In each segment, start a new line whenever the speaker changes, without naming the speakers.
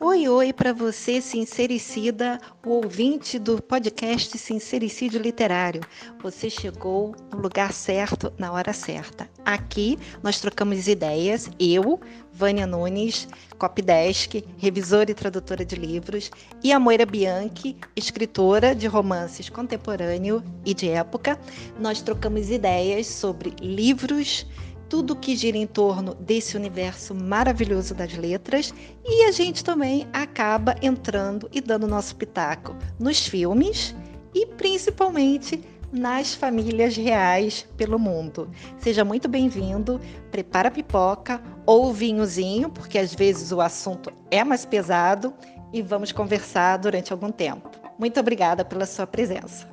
Oi, oi para você, sincericida, o ouvinte do podcast Sincericídio Literário. Você chegou no lugar certo, na hora certa. Aqui nós trocamos ideias, eu, Vânia Nunes, copydesk, revisora e tradutora de livros, e a Moira Bianchi, escritora de romances contemporâneo e de época. Nós trocamos ideias sobre livros, tudo que gira em torno desse universo maravilhoso das letras e a gente também acaba entrando e dando nosso pitaco nos filmes e principalmente nas famílias reais pelo mundo. Seja muito bem-vindo, prepara a pipoca ou vinhozinho, porque às vezes o assunto é mais pesado e vamos conversar durante algum tempo. Muito obrigada pela sua presença.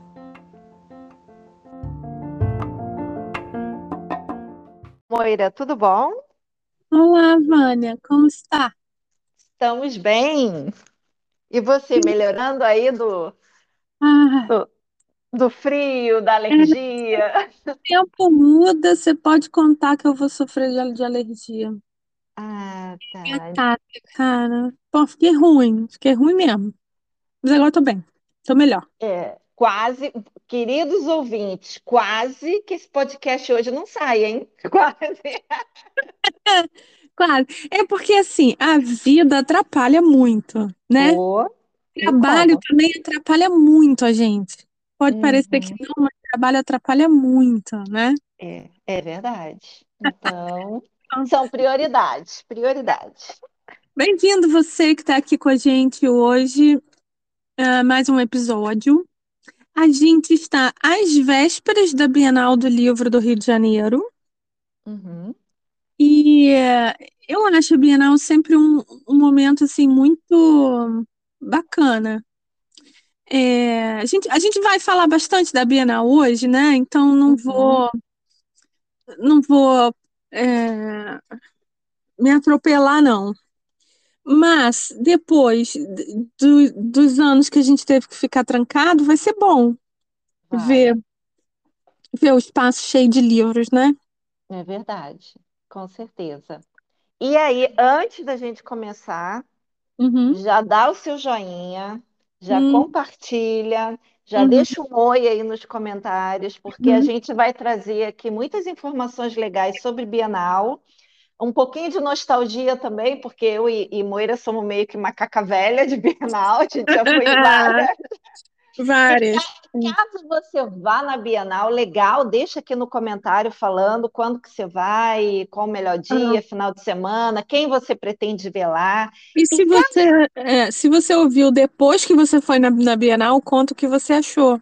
Moira, tudo bom?
Olá, Vânia, como está?
Estamos bem. E você, melhorando aí do,
Ah,
do, do frio, da alergia?
o tempo muda, você pode contar que eu vou sofrer de, alergia.
Ah, tá.
cara, cara. Pô, fiquei ruim, fiquei ruim mesmo. Mas agora tô bem, tô melhor.
É, quase, queridos ouvintes, quase que esse podcast hoje não sai, hein? Quase.
Claro, é porque assim, a vida atrapalha muito, né?
E
Trabalho
como?
também atrapalha muito a gente. Pode parecer que
Uhum,
não, mas trabalho atrapalha muito, né?
é, é verdade. Então, são prioridades, prioridades.
Bem-vindo você que está aqui com a gente hoje, a mais um episódio. A gente está às vésperas da Bienal do Livro do Rio de Janeiro
Uhum,
e eh, eu acho a Bienal sempre um, um momento assim muito bacana. É, a gente, a gente vai falar bastante da Bienal hoje, né? Então não
uhum,
vou, não vou é, me atropelar, não. Mas depois do- dos anos que a gente teve que ficar trancado, vai ser bom ver, ver o espaço cheio de livros, né?
É verdade, com certeza. E aí, antes da gente começar,
Uhum.
já dá o seu joinha, já
Hum,
compartilha, já
uhum,
deixa um oi aí nos comentários, porque a
uhum.
gente vai trazer aqui muitas informações legais sobre Bienal, um pouquinho de nostalgia também, porque eu e, e Moira somos meio que macaca velha de Bienal, a gente já foi em várias.
Várias.
ca- caso você vá na Bienal, legal, deixa aqui no comentário falando quando que você vai, qual o melhor
Ah,
dia, final de semana, quem você pretende ver lá.
E
E
se
caso
você, é, se você ouviu depois que você foi na, na Bienal, conta o que você achou.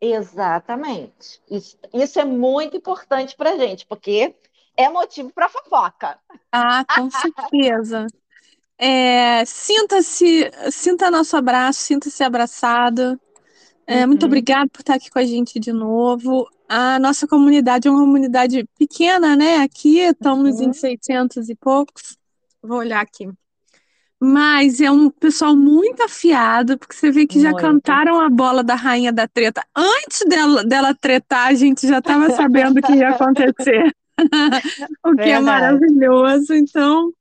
Exatamente. Isso, isso é muito importante para gente, porque é motivo para fofoca.
Ah, com certeza. É, sinta-se, sinta nosso abraço, sinta-se abraçado. É, muito
Uhum,
obrigada por estar aqui com a gente de novo. A nossa comunidade é uma comunidade pequena, né? Aqui estamos em
uhum,
600 e poucos. Vou olhar aqui. Mas é um pessoal muito afiado, porque você vê que já
muito.
cantaram a bola da rainha da treta. Antes dela, dela tretar, a gente já estava sabendo o que ia acontecer. O que é
Verdade.
maravilhoso. Então,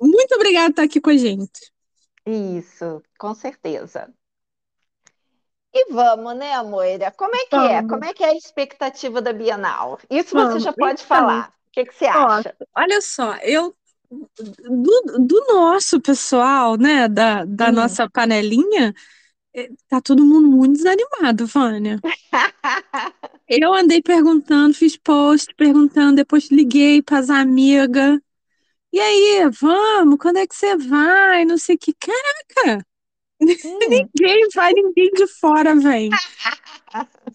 muito obrigada por estar aqui com a gente.
Isso, com certeza. E vamos, né, Moira? Como é que é?
Vamos,
Como é que é a expectativa da Bienal? Isso você
vamos.
já pode
Então,
falar. O que que você
ó,
acha?
olha só, eu do, do nosso pessoal, né, da, da
Hum.
nossa panelinha, eh, tá todo mundo muito desanimado, Vânia. Eu andei perguntando, fiz post perguntando, depois liguei para as amigas. E aí, vamos? Quando é que você vai? Não sei o que. Caraca, ninguém vai, ninguém de fora vem.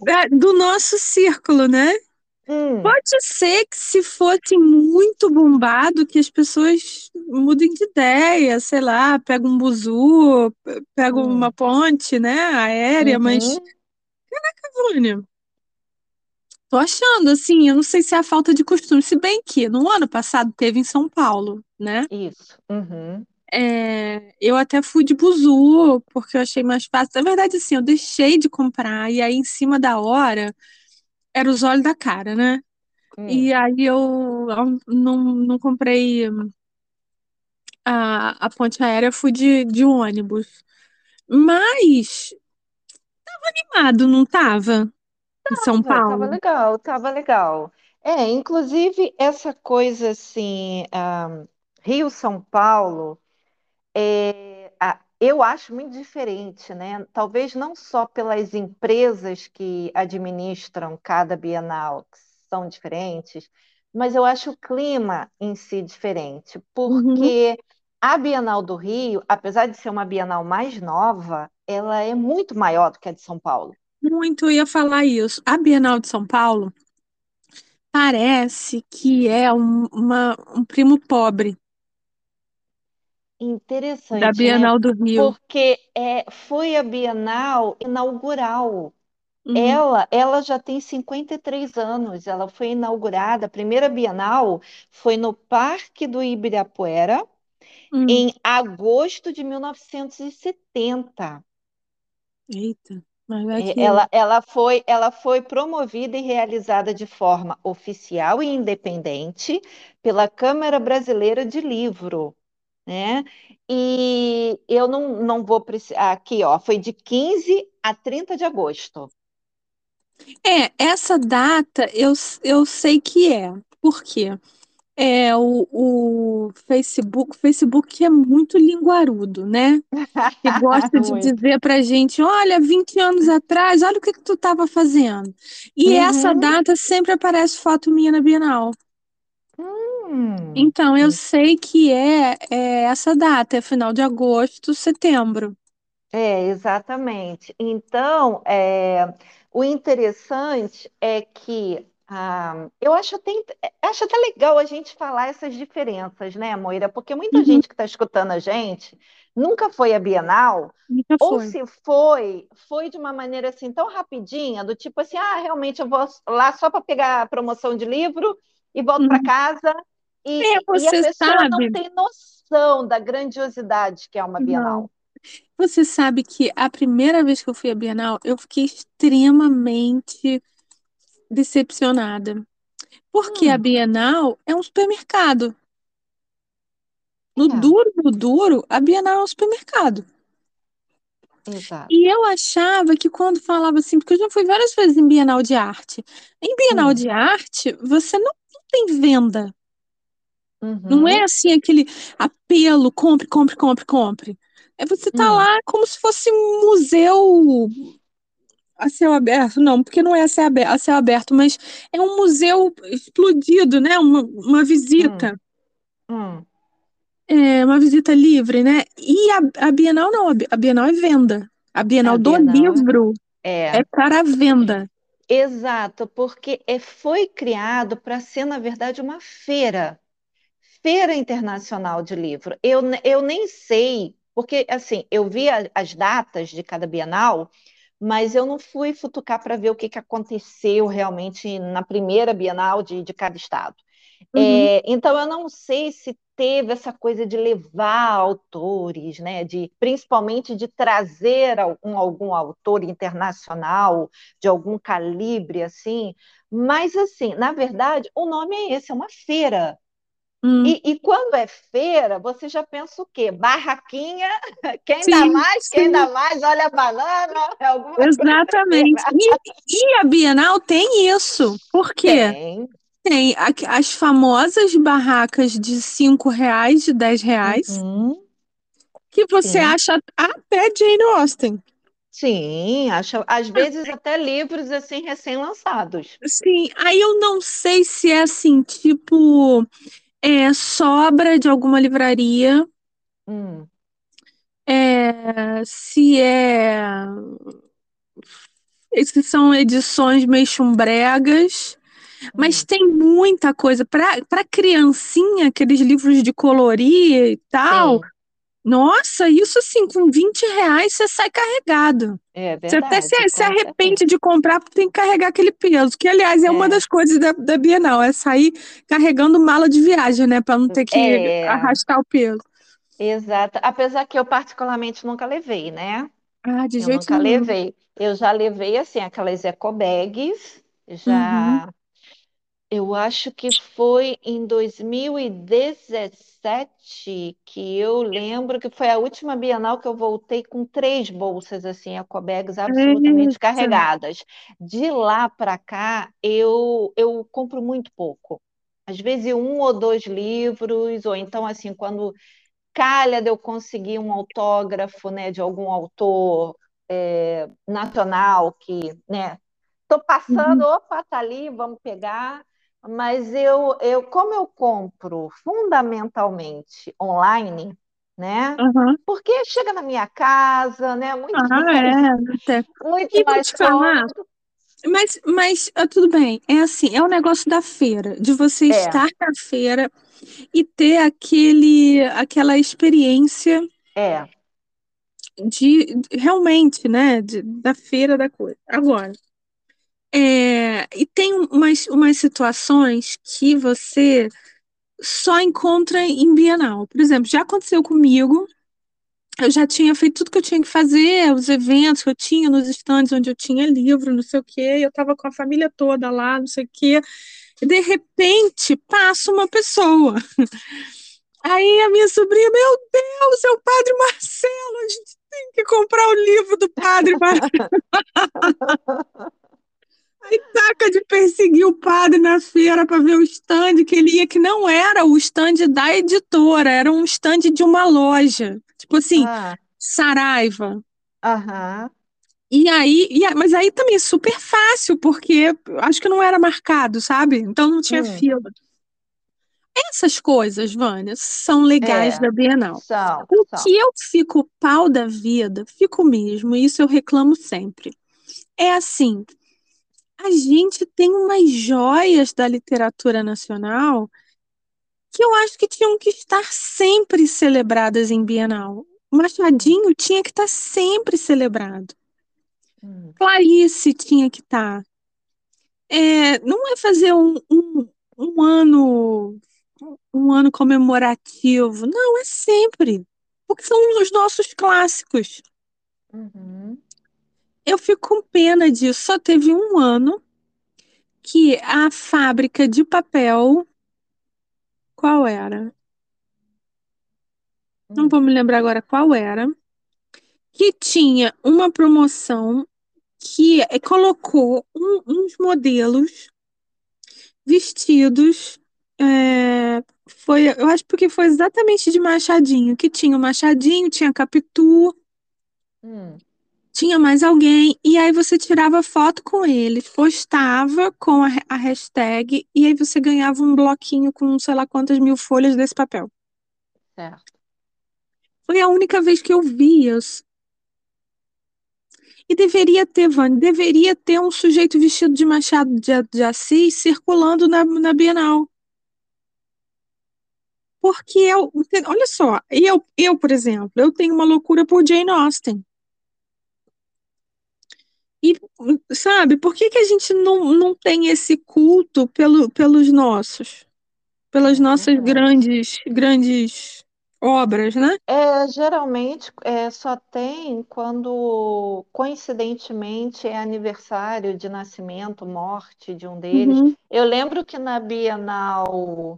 Da- Do nosso círculo, né?
hum,
Pode ser que se fosse muito bombado, que as pessoas mudem de ideia, sei lá, pega um buzu, pe- pega uma
hum,
ponte, né, aérea, mas,
uhum.
Vânia, tô achando, assim, eu não sei se é a falta de costume, se bem que no ano passado teve em São Paulo, né?
Isso. Uhum.
É, eu até fui de buzu, porque eu achei mais fácil. Na verdade, assim, eu deixei de comprar, e aí em cima da hora era os olhos da cara, né?
Hum.
E aí eu não, não comprei a, a ponte aérea, fui de, de ônibus. Mas tava animado, não tava? Em São
Tava, tava
Paulo.
legal, tava legal. É, inclusive essa coisa assim, ah, Rio-São Paulo. É, eu acho muito diferente, né? Talvez não só pelas empresas que administram cada Bienal, que são diferentes, mas eu acho o clima em si diferente,
Uhum.
porque a Bienal do Rio, apesar de ser uma Bienal mais nova, ela é muito maior do que a de São Paulo.
Muito ia falar isso. A Bienal de São Paulo parece que é um, uma, um primo pobre da
Interessante, né?
Bienal do Rio.
Porque é, foi a Bienal inaugural.
Uhum.
Ela, ela já tem 53 anos. Ela foi inaugurada, a primeira Bienal foi no Parque do Ibirapuera
Hum.
em agosto de 1970.
Eita, mas é
É,
que.
Ela, ela foi, ela foi promovida e realizada de forma oficial e independente pela Câmara Brasileira de Livro, né? E eu não, não vou precisar. Aqui, ó, foi de 15 a 30 de agosto.
É, essa data eu, eu sei que é. Por quê? É, o, o Facebook, o Facebook é muito linguarudo, né? Que gosta de dizer pra gente, olha, 20 anos atrás, olha o que que tu estava fazendo. E essa
Uhum.
data sempre aparece foto minha na Bienal. Então, eu sei que é, é essa data, é final de agosto, setembro.
É, exatamente. Então, é, o interessante é que ah, eu acho até, acho até legal a gente falar essas diferenças, né, Moira? Porque muita
Uhum,
gente que está escutando a gente nunca foi à Bienal,
nunca
ou
foi.
se foi, foi de uma maneira assim tão rapidinha, do tipo assim, ah, realmente eu vou lá só para pegar a promoção de livro e volto para
Uhum.
Casa,
É,
e, e a
você
pessoa não
sabe,
tem noção da grandiosidade que é uma
não.
Bienal.
Você sabe que a primeira vez que eu fui à Bienal, eu fiquei extremamente decepcionada. Porque a
Hum,
Bienal é um supermercado. No
é.
duro, no duro, a Bienal é um supermercado.
Exato.
E eu achava que quando falava assim, porque eu já fui várias vezes em Bienal de Arte. Em Bienal
Hum,
de Arte, você não, não tem venda. Não é
uhum,
assim aquele apelo, compre, compre, compre, compre. É você tá
hum,
lá como se fosse um museu a céu aberto, não, porque não é a céu aberto, a céu aberto, mas é um museu explodido, né? Uma, uma visita.
hum.
É uma visita livre, né? E a, a Bienal não, a Bi- a Bienal é venda. A
A
Bienal do
Bienal
livro é
é,
para venda.
exato, porque é, foi criado para ser, na verdade, uma feira, Feira Internacional de Livro. Eu, eu nem sei, porque assim, eu vi a- as datas de cada Bienal, mas eu não fui futucar para ver o que que aconteceu realmente na primeira Bienal de, de cada estado.
Uhum,
É, então, eu não sei se teve essa coisa de levar autores, né, de principalmente de trazer algum, algum autor internacional de algum calibre assim, mas assim, na verdade, o nome é esse, é uma feira.
Hum,
E, e quando é feira, você já pensa o quê? Barraquinha, quem dá
sim,
mais, quem
sim,
dá mais, olha a banana, é
exatamente. E, e a Bienal tem isso. Por quê?
Tem.
Tem as famosas barracas de cinco reais, de 10 reais,
Uhum,
que você
sim.
acha até Jane Austen.
Sim, acho, às vezes até livros assim recém-lançados.
Sim, aí eu não sei se é assim, tipo, é sobra de alguma livraria,
Hum,
é, se é, se são edições meio chumbregas, mas
hum,
tem muita coisa. Para para criancinha, aqueles livros de colorir e tal.
sim,
Nossa, isso assim, com 20 reais você sai carregado.
é
Você até se,
verdade,
se arrepende de comprar porque tem que carregar aquele peso, que aliás é uma
É,
das coisas da, da Bienal, é sair carregando mala de viagem, né, para não ter que
é,
arrastar o peso.
exato. Apesar que eu particularmente nunca levei, né?
Ah, de
Eu
jeito
nunca
nenhum.
levei. Eu já levei assim aquelas eco bags,
Uhum.
Eu acho que foi em 2017 que eu lembro que foi a última Bienal que eu voltei com três bolsas assim, ecobags absolutamente carregadas. De lá para cá, eu, eu compro muito pouco. Às vezes um ou dois livros, ou então assim, quando calha de eu conseguir um autógrafo, né, de algum autor é, nacional que, né, tô passando,
Uhum.
opa, tá ali, vamos pegar. Mas eu, eu, como eu compro fundamentalmente online, né?
Aham.
Porque chega na minha casa, né? Muito
Ah,
mais,
é.
muito
E
mais
te falar, mas, mas ah, tudo bem, é assim, é o negócio da feira, de você
É,
estar na feira e ter aquele, aquela experiência
é.
de- realmente, né, de- da feira da coisa. Agora, é, e tem umas, umas situações que você só encontra em Bienal. Por exemplo, já aconteceu comigo, eu já tinha feito tudo que eu tinha que fazer, os eventos que eu tinha nos estandes onde eu tinha livro, não sei o quê, eu estava com a família toda lá, não sei o quê, e de repente passa uma pessoa. Aí a minha sobrinha, meu Deus, é o Padre Marcelo, a gente tem que comprar o livro do Padre Marcelo. Aí taca de perseguir o padre na feira para ver o stand que ele ia, que não era o stand da editora, era um stand de uma loja. Tipo assim,
Ah,
Saraiva.
aham.
E aí, e mas aí também é super fácil, porque acho que não era marcado, sabe? Então não tinha
Hum,
fila. Essas coisas, Vânia, são legais
é.
da Bienal.
São,
O
são.
que eu fico pau da vida, fico mesmo, e isso eu reclamo sempre. É assim, a gente tem umas joias da literatura nacional que eu acho que tinham que estar sempre celebradas em Bienal. O Machadinho tinha que estar sempre celebrado.
Hum,
Clarice tinha que estar. É, não é fazer um, um, um ano um ano comemorativo. Não, é sempre. Porque são os nossos clássicos.
uhum,
Eu fico com pena disso. Só teve um ano que a fábrica de papel. Qual era? Não
hum,
vou me lembrar agora qual era. Que tinha uma promoção que eh, colocou um- uns modelos vestidos. é, foi, eu acho porque foi exatamente de Machadinho, que tinha o Machadinho, tinha Capitu,
hum.
Tinha mais alguém, e aí você tirava foto com eles, postava com a, a hashtag, e aí você ganhava um bloquinho com sei lá quantas mil folhas desse papel.
Certo.
Foi a única vez que eu vi isso. E deveria ter, Vânia, deveria ter um sujeito vestido de Machado de, de Assis circulando na, na Bienal. Porque eu, olha só, eu, eu, por exemplo, eu tenho uma loucura por Jane Austen. E, sabe, por que que a gente não, não tem esse culto pelo, pelos nossos, pelas
É
nossas
verdade.
grandes, grandes obras, né?
É, geralmente é, só tem quando, coincidentemente, é aniversário de nascimento, morte de um deles.
Uhum,
Eu lembro que na Bienal,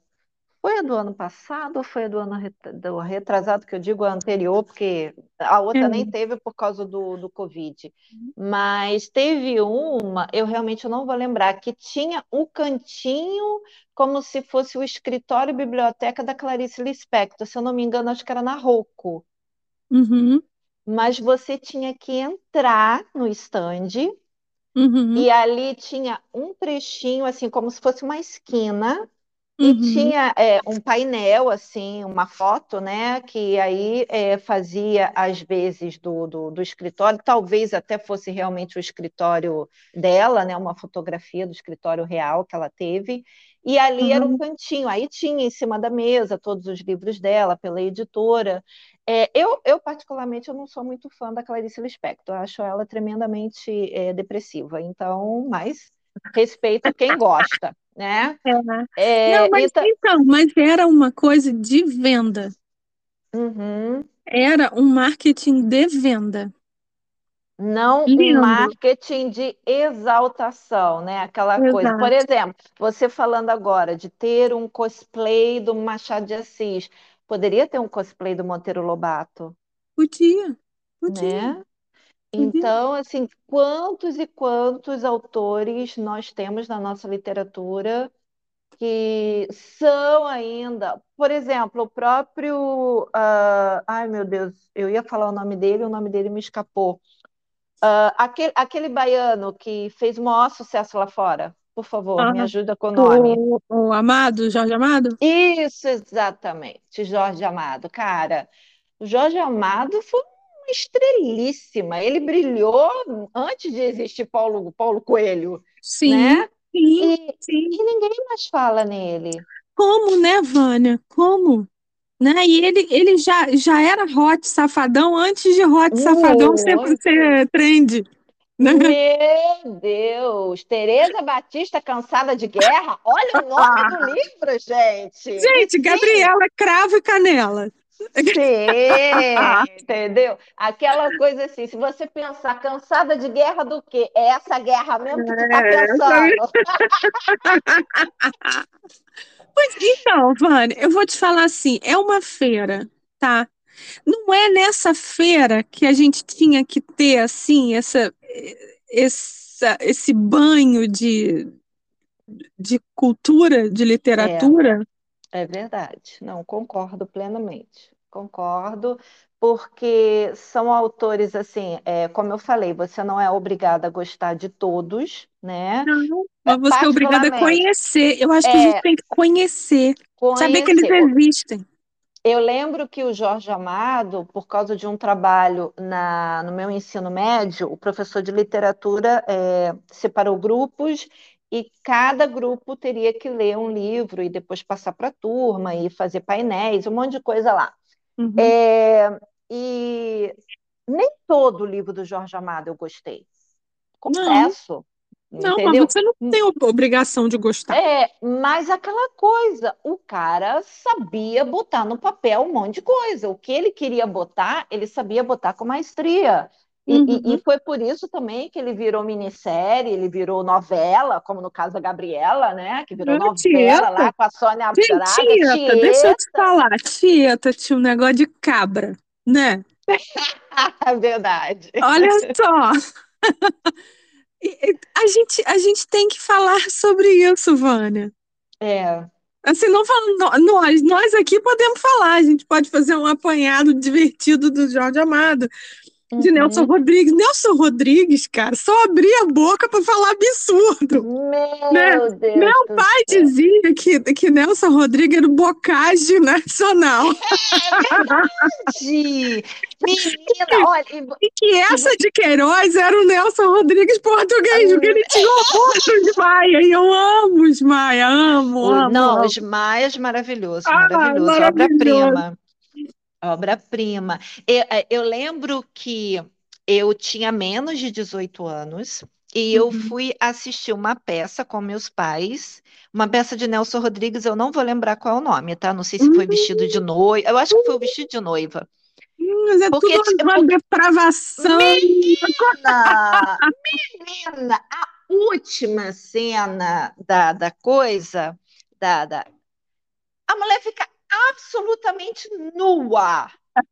foi a do ano passado ou foi a do ano ret- do retrasado, que eu digo a anterior, porque a outra nem
é.
teve por causa do, do Covid. Mas teve uma, eu realmente não vou lembrar, que tinha um cantinho como se fosse o escritório e biblioteca da Clarice Lispector. Se eu não me engano, acho que era na Rocco.
Uhum,
Mas você tinha que entrar no stand
uhum,
e ali tinha um trechinho, assim, como se fosse uma esquina, e
uhum,
tinha é, um painel, assim, uma foto, né? Que aí é, fazia às vezes do, do, do escritório, talvez até fosse realmente o escritório dela, né? Uma fotografia do escritório real que ela teve. E ali era o
uhum.
cantinho, aí tinha em cima da mesa todos os livros dela, pela editora. É, eu, eu, particularmente, eu não sou muito fã da Clarice Lispector, eu acho ela tremendamente é, depressiva, então, mas respeito quem gosta, né?
É. Não,
É,
mas
então,
então, mas era uma coisa de venda.
uhum,
Era um marketing de venda.
Não
Lindo.
um marketing de exaltação, né? Aquela coisa. Por
Exato.
exemplo, você falando agora de ter um cosplay do Machado de Assis, poderia ter um cosplay do Monteiro Lobato,
Podia, podia,
né?
Podia.
Então, assim, quantos e quantos autores nós temos na nossa literatura que são ainda, por exemplo, o próprio, ah, ai meu Deus, eu ia falar o nome dele, o nome dele me escapou. Ah, aquele, aquele baiano que fez o maior sucesso lá fora, por favor, me
Aham.
ajuda com o nome.
O, o Amado, Jorge Amado?
Isso, exatamente, Jorge Amado. Cara, o Jorge Amado foi estrelíssima. Ele brilhou antes de existir Paulo, Paulo Coelho,
Sim,
né?
sim,
E,
sim.
e ninguém mais fala nele.
Como, né, Vânia? Como? Né? E ele, ele já, já era hot safadão antes de hot safadão ser, ser trend. Né?
Meu Deus! Tereza Batista cansada de guerra? Olha o nome do livro, gente!
Gente,
sim,
Gabriela, cravo e canela.
Sim, entendeu? Aquela coisa assim, se você pensar cansada de guerra do quê? É essa guerra mesmo que tu tá
É,
pensando.
Pois então, Vânia, eu vou te falar assim, é uma feira, tá? Não é nessa feira que a gente tinha que ter assim essa, essa esse banho de, de cultura, de
É,
literatura.
é verdade. Não, concordo plenamente. Concordo, porque são autores assim, é, como eu falei, você não é obrigada a gostar de todos, né?
Não,
É,
mas você é obrigada a conhecer. Eu acho que a gente
é
tem que conhecer, saber que eles
conhecer.
existem.
Eu lembro que o Jorge Amado, por causa de um trabalho na, no meu ensino médio, o professor de literatura é, separou grupos e cada grupo teria que ler um livro e depois passar para a turma e fazer painéis, um monte de coisa lá.
Uhum.
É, e nem todo o livro do Jorge Amado eu gostei, confesso,
não, mas você não tem ob- obrigação de gostar.
É, mas aquela coisa, o cara sabia botar no papel um monte de coisa. O que ele queria botar, ele sabia botar com maestria. E, e- e
Uhum.
foi por isso também que ele virou minissérie, ele virou novela, como no caso da Gabriela, né? Que virou
Ah,
novela
Tieta.
lá com a Sônia
Gente,
Braga,
Tieta, deixa eu te
Tieta.
falar. Tieta tinha um negócio de cabra, né?
Verdade.
Olha só. E- e A gente, a gente tem que falar sobre isso, Vânia.
É,
Assim, não falando nó- nós, nós aqui podemos falar, a gente pode fazer um apanhado divertido do Jorge Amado, de Nelson
uhum.
Rodrigues. Nelson Rodrigues, cara, só abria a boca para falar absurdo, né?
Meu Deus
Meu pai
céu.
dizia que, que Nelson Rodrigues era o bocage nacional
É verdade! Menina, olha, e,
que essa de Queiroz era o Nelson Rodrigues português, porque ele tinha horror dos Maia, e eu amo os Maia, amo, amo,
não,
amo.
os Maias, maravilhoso,
Ah,
maravilhoso,
maravilhoso.
obra-prima, obra-prima. Eu, eh, eu lembro que eu tinha menos de 18 anos e eu
Uhum.
fui assistir uma peça com meus pais, uma peça de Nelson Rodrigues, eu não vou lembrar qual é o nome, tá? Não sei se foi vestido de noiva, eu acho que foi o vestido de noiva.
Hum, Mas é
Porque,
tudo uma depravação.
Menina, menina, a última cena da, da coisa, da, da, a mulher fica absolutamente nua.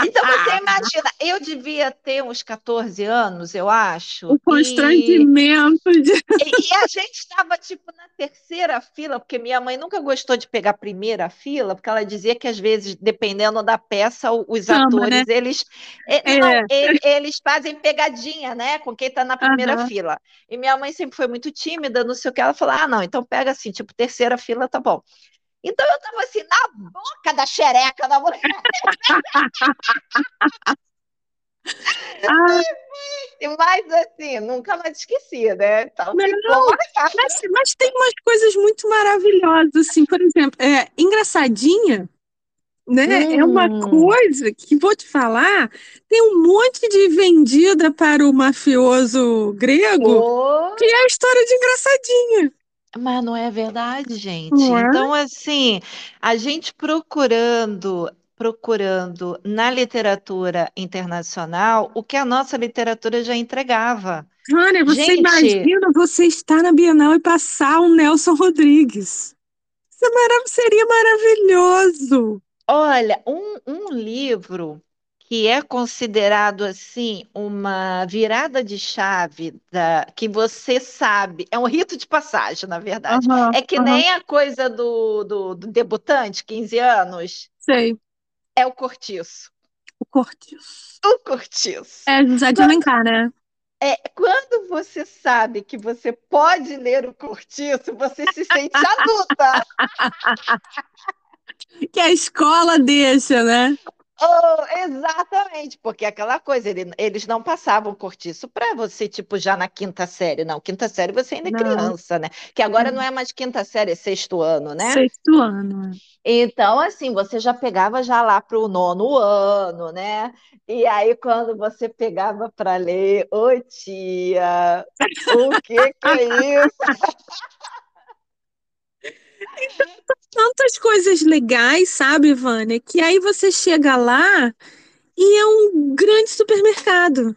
Então você imagina, eu devia ter uns 14 anos, eu acho,
O
e,
constrangimento de.
e, e a gente estava tipo na terceira fila, porque minha mãe nunca gostou de pegar a primeira fila, porque ela dizia que às vezes, dependendo da peça, os
Samba, né?
atores, eles, eh, não,
É.
ele- eles fazem pegadinha, né, com quem está na primeira
Aham.
fila. E minha mãe sempre foi muito tímida, não sei o que, ela falou, ah, não, então pega assim, tipo, terceira fila, tá bom. Então eu tava assim, na boca da xereca da mulher,
Ah,
mas assim, nunca mais esqueci, né? Então
não,
marcado.
mas, mas tem umas coisas muito maravilhosas, assim, por exemplo, é, engraçadinha, né? É uma
Hum,
coisa que, vou te falar, tem um monte de vendida para o mafioso grego,
ô,
que é a história de engraçadinha,
Mas não é verdade, gente.
é?
Então, assim, a gente procurando procurando na literatura internacional o que a nossa literatura já entregava.
Cara, você
Gente,
imagina você estar na Bienal e passar um Nelson Rodrigues. Isso é marav- seria maravilhoso.
olha, um, um livro que é considerado assim uma virada de chave da, que você sabe, é um rito de passagem, na verdade.
Aham,
É que
aham,
nem a coisa do, do, do debutante, 15 anos,
sei.
é o Cortiço.
O Cortiço.
O Cortiço.
É José de Alencar, né?
é, quando você sabe que você pode ler o Cortiço, você se sente adulta.
Que a escola deixa, né?
Oh, exatamente, porque aquela coisa, ele- eles não passavam cortiço para você, tipo, já na quinta série, não. Quinta série você ainda é
Não.
criança, né? Que agora não é mais quinta série, é sexto ano, né?
Sexto ano. é.
Então, assim, você já pegava já lá para o nono ano, né? E aí, quando você pegava para ler, ô tia, o que que é isso?
Tantas coisas legais, sabe, Vânia? Que aí você chega lá e é um grande supermercado.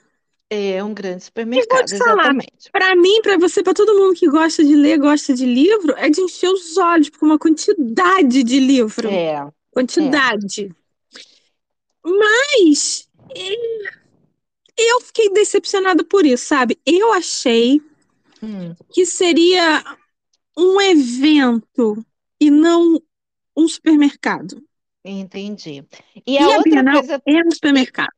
É um grande supermercado,
falar,
exatamente.
Pra mim, pra você, pra todo mundo que gosta de ler, gosta de livro, é de encher os olhos, porque é uma quantidade de livro.
É,
Quantidade. Mas eh, eu fiquei decepcionada por isso, sabe? Eu achei
hum,
que seria um evento e não um supermercado.
entendi. E
E
a
a
outra
Bienal
coisa
é um supermercado.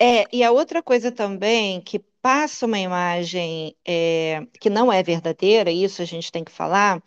É, e a outra coisa também que passa uma imagem é, que não é verdadeira, isso a gente tem que falar,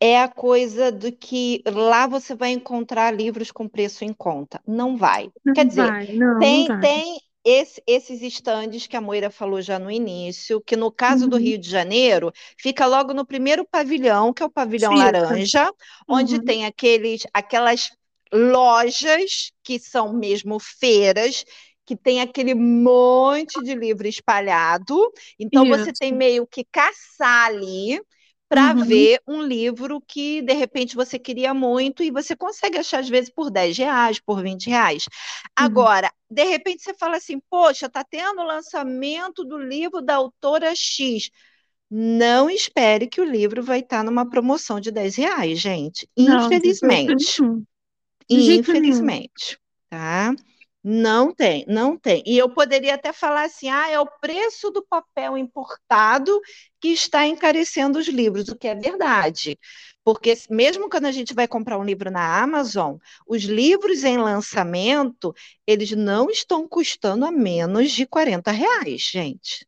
é a coisa do que lá você vai encontrar livros com preço em conta. Não vai. Quer
Não
dizer,
vai, não, não
tem,
vai.
tem esse- esses estandes que a Moira falou já no início, que no caso do
Uhum.
Rio de Janeiro, fica logo no primeiro pavilhão, que é o pavilhão
Fica.
laranja, onde
Uhum.
tem aqueles, aquelas lojas que são mesmo feiras, que tem aquele monte de livro espalhado. Então você tem
Isso.
meio que caçar ali para
Uhum.
ver um livro que de repente você queria muito e você consegue achar às vezes por 10 reais, por 20 reais.
Uhum.
Agora, de repente você fala assim, poxa, tá tendo o lançamento do livro da autora X. Não espere que o livro vai estar numa promoção de 10 reais, gente.
Não,
Infelizmente. Infelizmente, tá? Não tem, não tem. E eu poderia até falar assim: ah, é o preço do papel importado que está encarecendo os livros, o que é verdade. Porque mesmo quando a gente vai comprar um livro na Amazon, os livros em lançamento, eles não estão custando a menos de 40 reais, gente.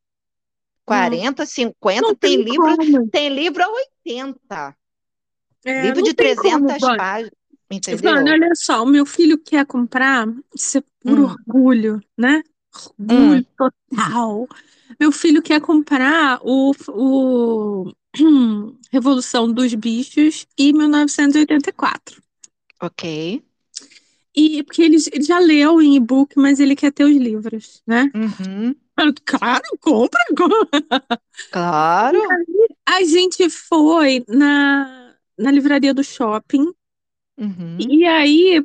Não,
40, 50,
não
tem
tem
livro,
como.
tem livro a 80.
É,
Livro de
tem como,
300
Vânia.
páginas, Entendeu?
olha só, o meu filho quer comprar, isso é por
Hum,
orgulho, né?
hum,
Orgulho total. Meu filho quer comprar o, o Revolução dos Bichos e 1984.
ok.
E porque ele, ele já leu em e-book, mas ele quer ter os livros, né?
Uhum,
Claro, compra, compra.
claro.
A gente foi na, na livraria do shopping.
Uhum,
E aí,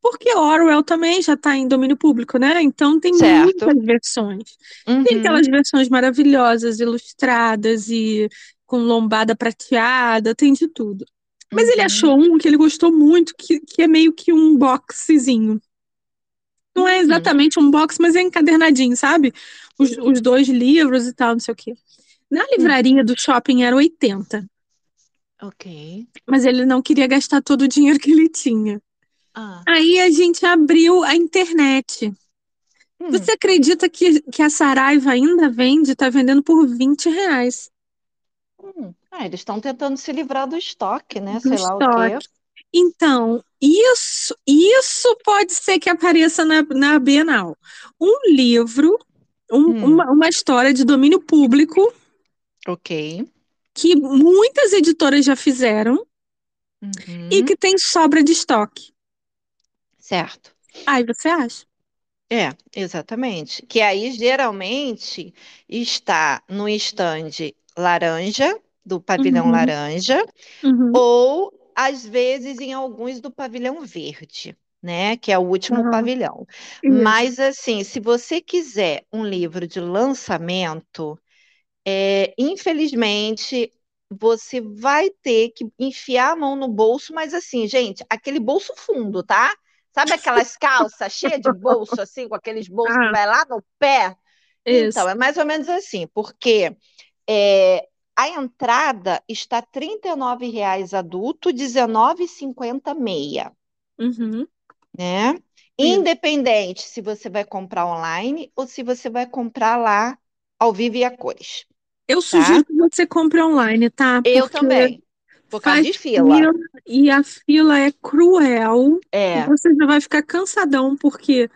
porque Orwell também já está em domínio público, né? Então tem
certo.
muitas versões. Tem
Uhum,
aquelas versões maravilhosas, ilustradas e com lombada prateada, tem de tudo. Mas ele
uhum,
achou um que ele gostou muito, que, que é meio que um boxezinho. Não é
uhum,
exatamente um box, mas é encadernadinho, sabe? Os, os dois livros e tal, não sei o quê. Na
uhum.
livraria do shopping era 80,
Ok.
mas ele não queria gastar todo o dinheiro que ele tinha.
Ah,
Aí a gente abriu a internet.
hum,
Você acredita que, que a Saraiva ainda vende? Está vendendo por 20 reais
hum. Ah, eles estão tentando se livrar do estoque, né?
do
Sei lá o quê.
estoque. Então, isso, isso pode ser que apareça na, na Bienal. Um livro, um-
Hum,
uma, uma história de domínio público
ok.
Que muitas editoras já fizeram e
Uhum,
que tem sobra de estoque.
certo.
Aí você acha?
É, exatamente. Que aí geralmente está no estande laranja, do pavilhão
Uhum,
laranja,
uhum,
ou às vezes em alguns do pavilhão verde, né? Que é o último
Uhum.
pavilhão. Mas, assim, se você quiser um livro de lançamento, é, infelizmente, você vai ter que enfiar a mão no bolso, mas assim, gente, aquele bolso fundo, tá? Sabe aquelas calças cheias de bolso, assim, com aqueles bolsos que
Ah.
vai lá no pé?
Isso.
Então, é mais ou menos assim, porque é, a entrada está R$ 39,00 adulto, R$ 19,50 meia,
Uhum.
né? Independente se você vai comprar online ou se você vai comprar lá ao vivo e a cores,
Eu
tá?
sugiro que você compre online, tá?
Eu
Porque
também, por causa de fila.
fila e a fila é cruel.
É,
você já vai ficar cansadão, porque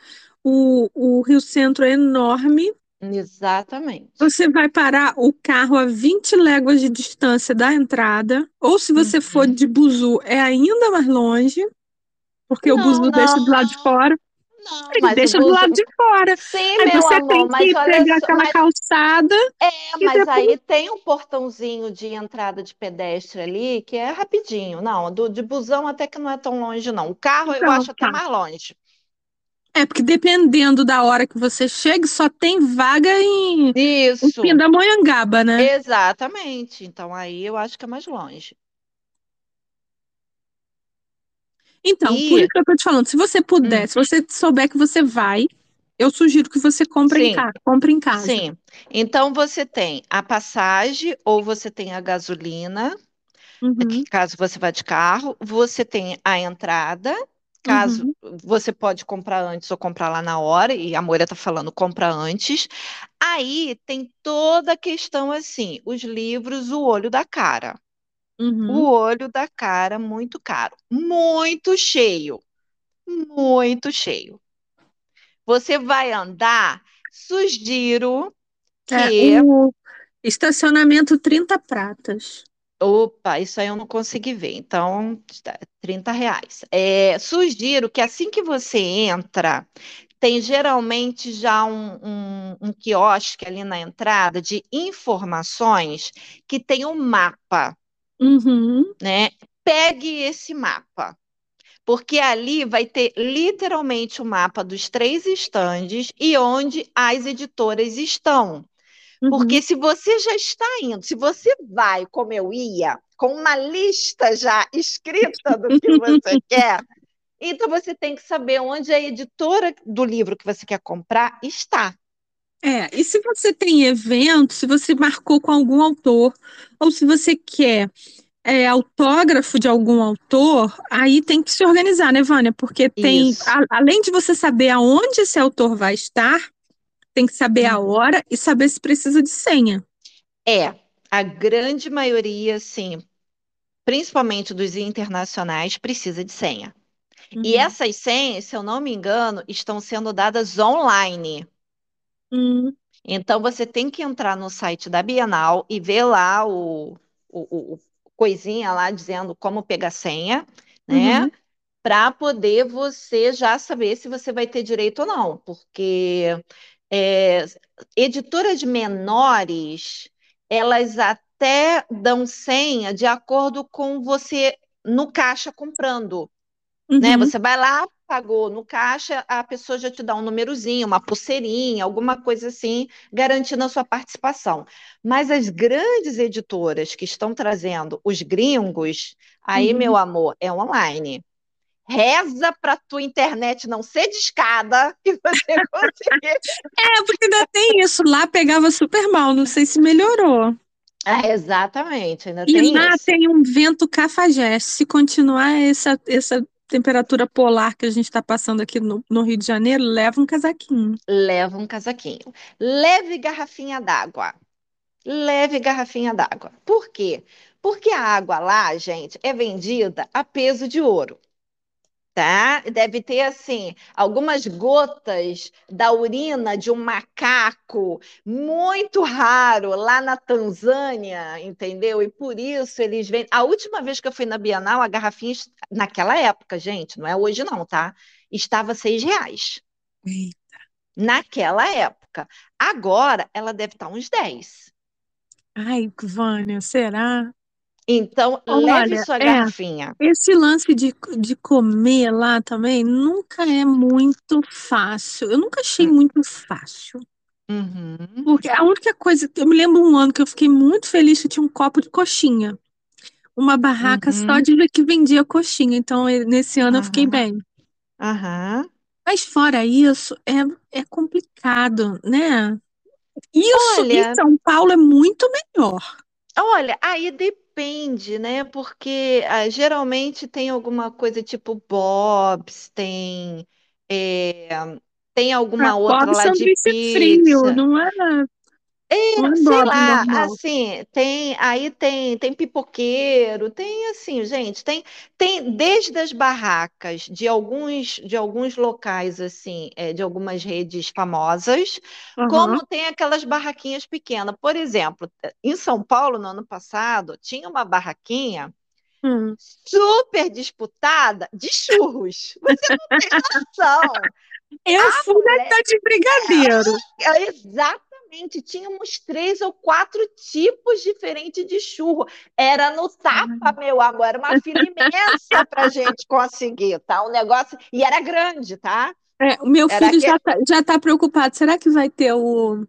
o, o Rio Centro é enorme.
exatamente.
Você vai parar o carro a 20 léguas de distância da entrada. Ou se você for
Uhum.
de buzu, é ainda mais longe, porque o
Não,
buzu deixa do lado de
não,
fora.
Não,
Ele
mas
deixa do lado de fora.
Sim,
Aí
meu
você
amor,
tem
mas
que
olha
pegar
só,
aquela
mas
calçada
é, mas
depois.
aí tem um portãozinho de entrada de pedestre ali que é rapidinho. Não, do de busão até que não é tão longe, não. O carro eu
Então,
acho até
tá.
mais longe.
É, porque dependendo da hora que você chega, só tem vaga em, em
Isso,
Pindamonhangaba, né?
exatamente. Então aí eu acho que é mais longe.
Então, por
E
isso que eu tô te falando, se você puder,
hum,
se você souber que você vai, eu sugiro que você compre em casa, compre em casa.
sim. Então você tem a passagem ou você tem a gasolina, que
Uhum,
caso você vá de carro, você tem a entrada, caso
uhum,
você pode comprar antes ou comprar lá na hora, e a Moira tá falando, compra antes. Aí tem toda a questão assim, os livros, o olho da cara. O
uhum.
olho da cara, muito caro, muito cheio, muito cheio. Você vai andar, sugiro
É,
que.
o estacionamento 30 pratas.
Opa, isso aí eu não consegui ver, então, tá, 30 reais. É, sugiro que assim que você entra, tem geralmente já um, um, um quiosque ali na entrada de informações que tem um mapa,
Uhum,
né? Pegue esse mapa. Porque ali vai ter literalmente o mapa dos três estandes e onde as editoras estão. Porque
uhum.
se você já está indo, se você vai, como eu ia, com uma lista já escrita do que você quer, então você tem que saber onde a editora do livro que você quer comprar está.
É, e se você tem evento, se você marcou com algum autor, ou se você quer é, autógrafo de algum autor, aí tem que se organizar, né, Vânia? Porque tem, a- além de você saber aonde esse autor vai estar, tem que saber a
Uhum.
hora e saber se precisa de senha.
É, a grande maioria, sim, principalmente dos internacionais, precisa de senha. E
Uhum.
essas senhas, se eu não me engano, estão sendo dadas online.
Hum,
Então você tem que entrar no site da Bienal e ver lá o, o, o- coisinha lá dizendo como pegar senha, né?
uhum,
Para poder você já saber se você vai ter direito ou não, porque é, editoras menores, elas até dão senha de acordo com você no caixa comprando né?
uhum.
Você vai lá, pagou no caixa, a pessoa já te dá um númerozinho, uma pulseirinha, alguma coisa assim, garantindo a sua participação. Mas as grandes editoras que estão trazendo os gringos, aí,
Uhum.
meu amor, é online. Reza para tua internet não ser discada e você conseguir.
É, porque ainda tem isso. Lá pegava super mal, não sei se melhorou.
Ah, exatamente, ainda
E
tem
lá
isso.
tem um vento cafajeste. Se continuar essa, essa temperatura polar que a gente está passando aqui no, no Rio de Janeiro, leva um casaquinho.
Leva um casaquinho. Leve garrafinha d'água. Leve garrafinha d'água. Por quê? Porque a água lá, gente, é vendida a peso de ouro, tá? Deve ter, assim, algumas gotas da urina de um macaco muito raro lá na Tanzânia, entendeu? E por isso eles vendem. A última vez que eu fui na Bienal, a garrafinha, naquela época, gente, não é hoje não, tá? Estava seis reais. Naquela época. Agora, ela deve estar uns 10.
Ai, Vânia, será?
Então, leve
Olha,
sua
é, esse lance de, de comer lá também nunca é muito fácil. Eu nunca achei
Hum,
muito fácil.
Uhum,
Porque a única coisa, eu me lembro um ano que eu fiquei muito feliz que tinha um copo de coxinha. Uma barraca só
uhum,
de ver que vendia coxinha. Então, nesse ano eu fiquei bem.
aham.
Mas fora isso, é, é complicado, né? Isso em
Olha,
São Paulo é muito melhor.
olha, aí depende, né? Porque ah, geralmente tem alguma coisa tipo Bob's, tem, é, tem
Ah,
alguma outra lá de
sanduíche frio,
pizza.
não é, é
Sei lá,
normal.
assim, tem, aí tem, tem pipoqueiro, tem assim, gente, tem, tem desde as barracas de alguns, de alguns locais, assim, é, de algumas redes famosas,
Aham.
como tem aquelas barraquinhas pequenas. Por exemplo, em São Paulo, no ano passado, tinha uma barraquinha
Hum.
super disputada de churros. Você não tem noção.
Eu
A
fui
mulher
de brigadeiro.
É, Exatamente, tínhamos três ou quatro tipos diferentes de churro. Era no tapa, meu amor, era uma fila imensa para gente conseguir, tá? O negócio. E era grande, tá?
É, o meu
Era
filho
que.
já tá, já tá preocupado. Será que vai ter o,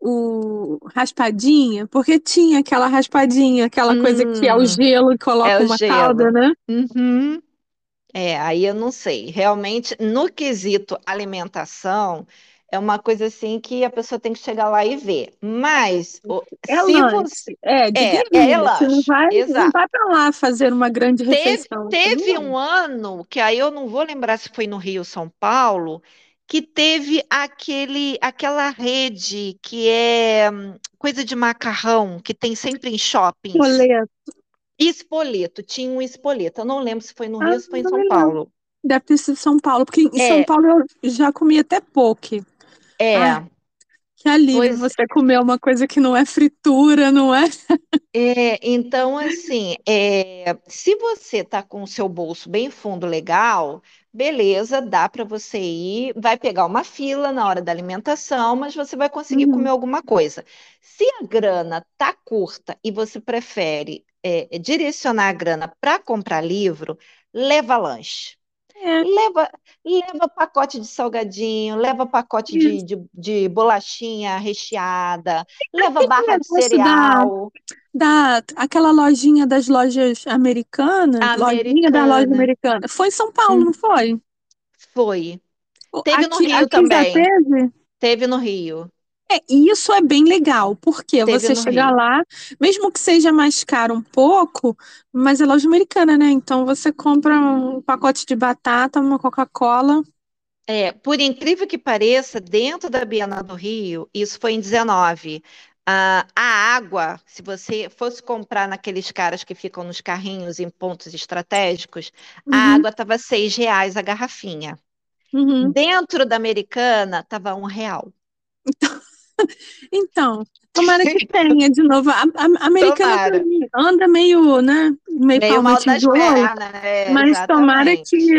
o raspadinha? Porque tinha aquela raspadinha, aquela coisa que é o
Hum,
gelo e
é
coloca
o
uma calda,
gelo.
né?
Uhum. É, aí eu não sei. Realmente, no quesito alimentação, é uma coisa assim que a pessoa tem que chegar lá e ver. Mas,
É
se você.
lanche, é de
É, é
guerrilha. Você não vai, não
exato.
vai para lá fazer uma grande
Teve,
refeição. Você não
teve
vai.
um ano, que aí eu não vou lembrar se foi no Rio ou São Paulo, que teve aquele, aquela rede que é hum, coisa de macarrão, que tem sempre em shoppings.
Boleto.
Espoleto, tinha um espoleto. Eu não lembro se foi no
Ah,
Rio ou se foi em
não
São. Paulo.
Deve ter sido São Paulo, porque em São
É,
Paulo eu já comi até poke. Ai,
é.
que alívio
Pois
você comer uma coisa que não é fritura, não é?
é, então assim, é, se você tá com o seu bolso bem fundo legal, beleza, dá para você ir, vai pegar uma fila na hora da alimentação, mas você vai conseguir comer
Uhum.
alguma coisa. Se a grana tá curta e você prefere é, direcionar a grana para comprar livro, leva lanche.
É,
Leva, leva pacote de salgadinho, leva pacote de, de, de bolachinha recheada, leva barra de
negócio da,
cereal
da aquela lojinha das lojas americanas, lojinha da loja
americana.
Foi em São Paulo,
Hum,
não foi?
foi. Teve no
Aqui,
Rio
aqui já
também.
teve?
Teve no Rio.
É, e isso é bem legal, porque
Teve
você chega
Rio.
lá, mesmo que seja mais caro um pouco, mas é loja americana, né? Então você compra um pacote de batata, uma Coca-Cola.
É, por incrível que pareça, dentro da Bienal do Rio, isso foi em 19. ah, a água, se você fosse comprar naqueles caras que ficam nos carrinhos em pontos estratégicos, a
Uhum,
água estava seis reais a garrafinha.
uhum.
Dentro da Americana, estava um real.
Então, tomara que tenha de novo. A, a- americana anda meio, né, meio
Meio mal das
boi,
pernas, né?
mas tomara que,
Exatamente.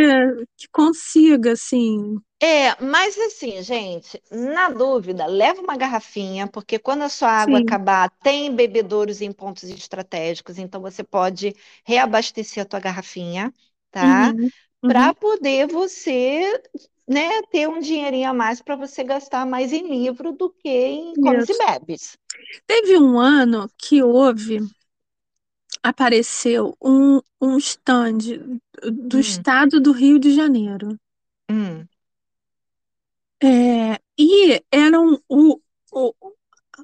que consiga, assim.
É, mas assim, gente, na dúvida, leva uma garrafinha, porque quando a sua água
Sim.
acabar, tem bebedouros em pontos estratégicos, então você pode reabastecer a tua garrafinha, tá?
Uhum,
Para
uhum.
poder você, né, ter um dinheirinho a mais para você gastar mais em livro do que em comes e bebes.
Teve um ano que houve, apareceu um, um stand do
Hum,
estado do Rio de Janeiro.
hum,
É, e eram o, o,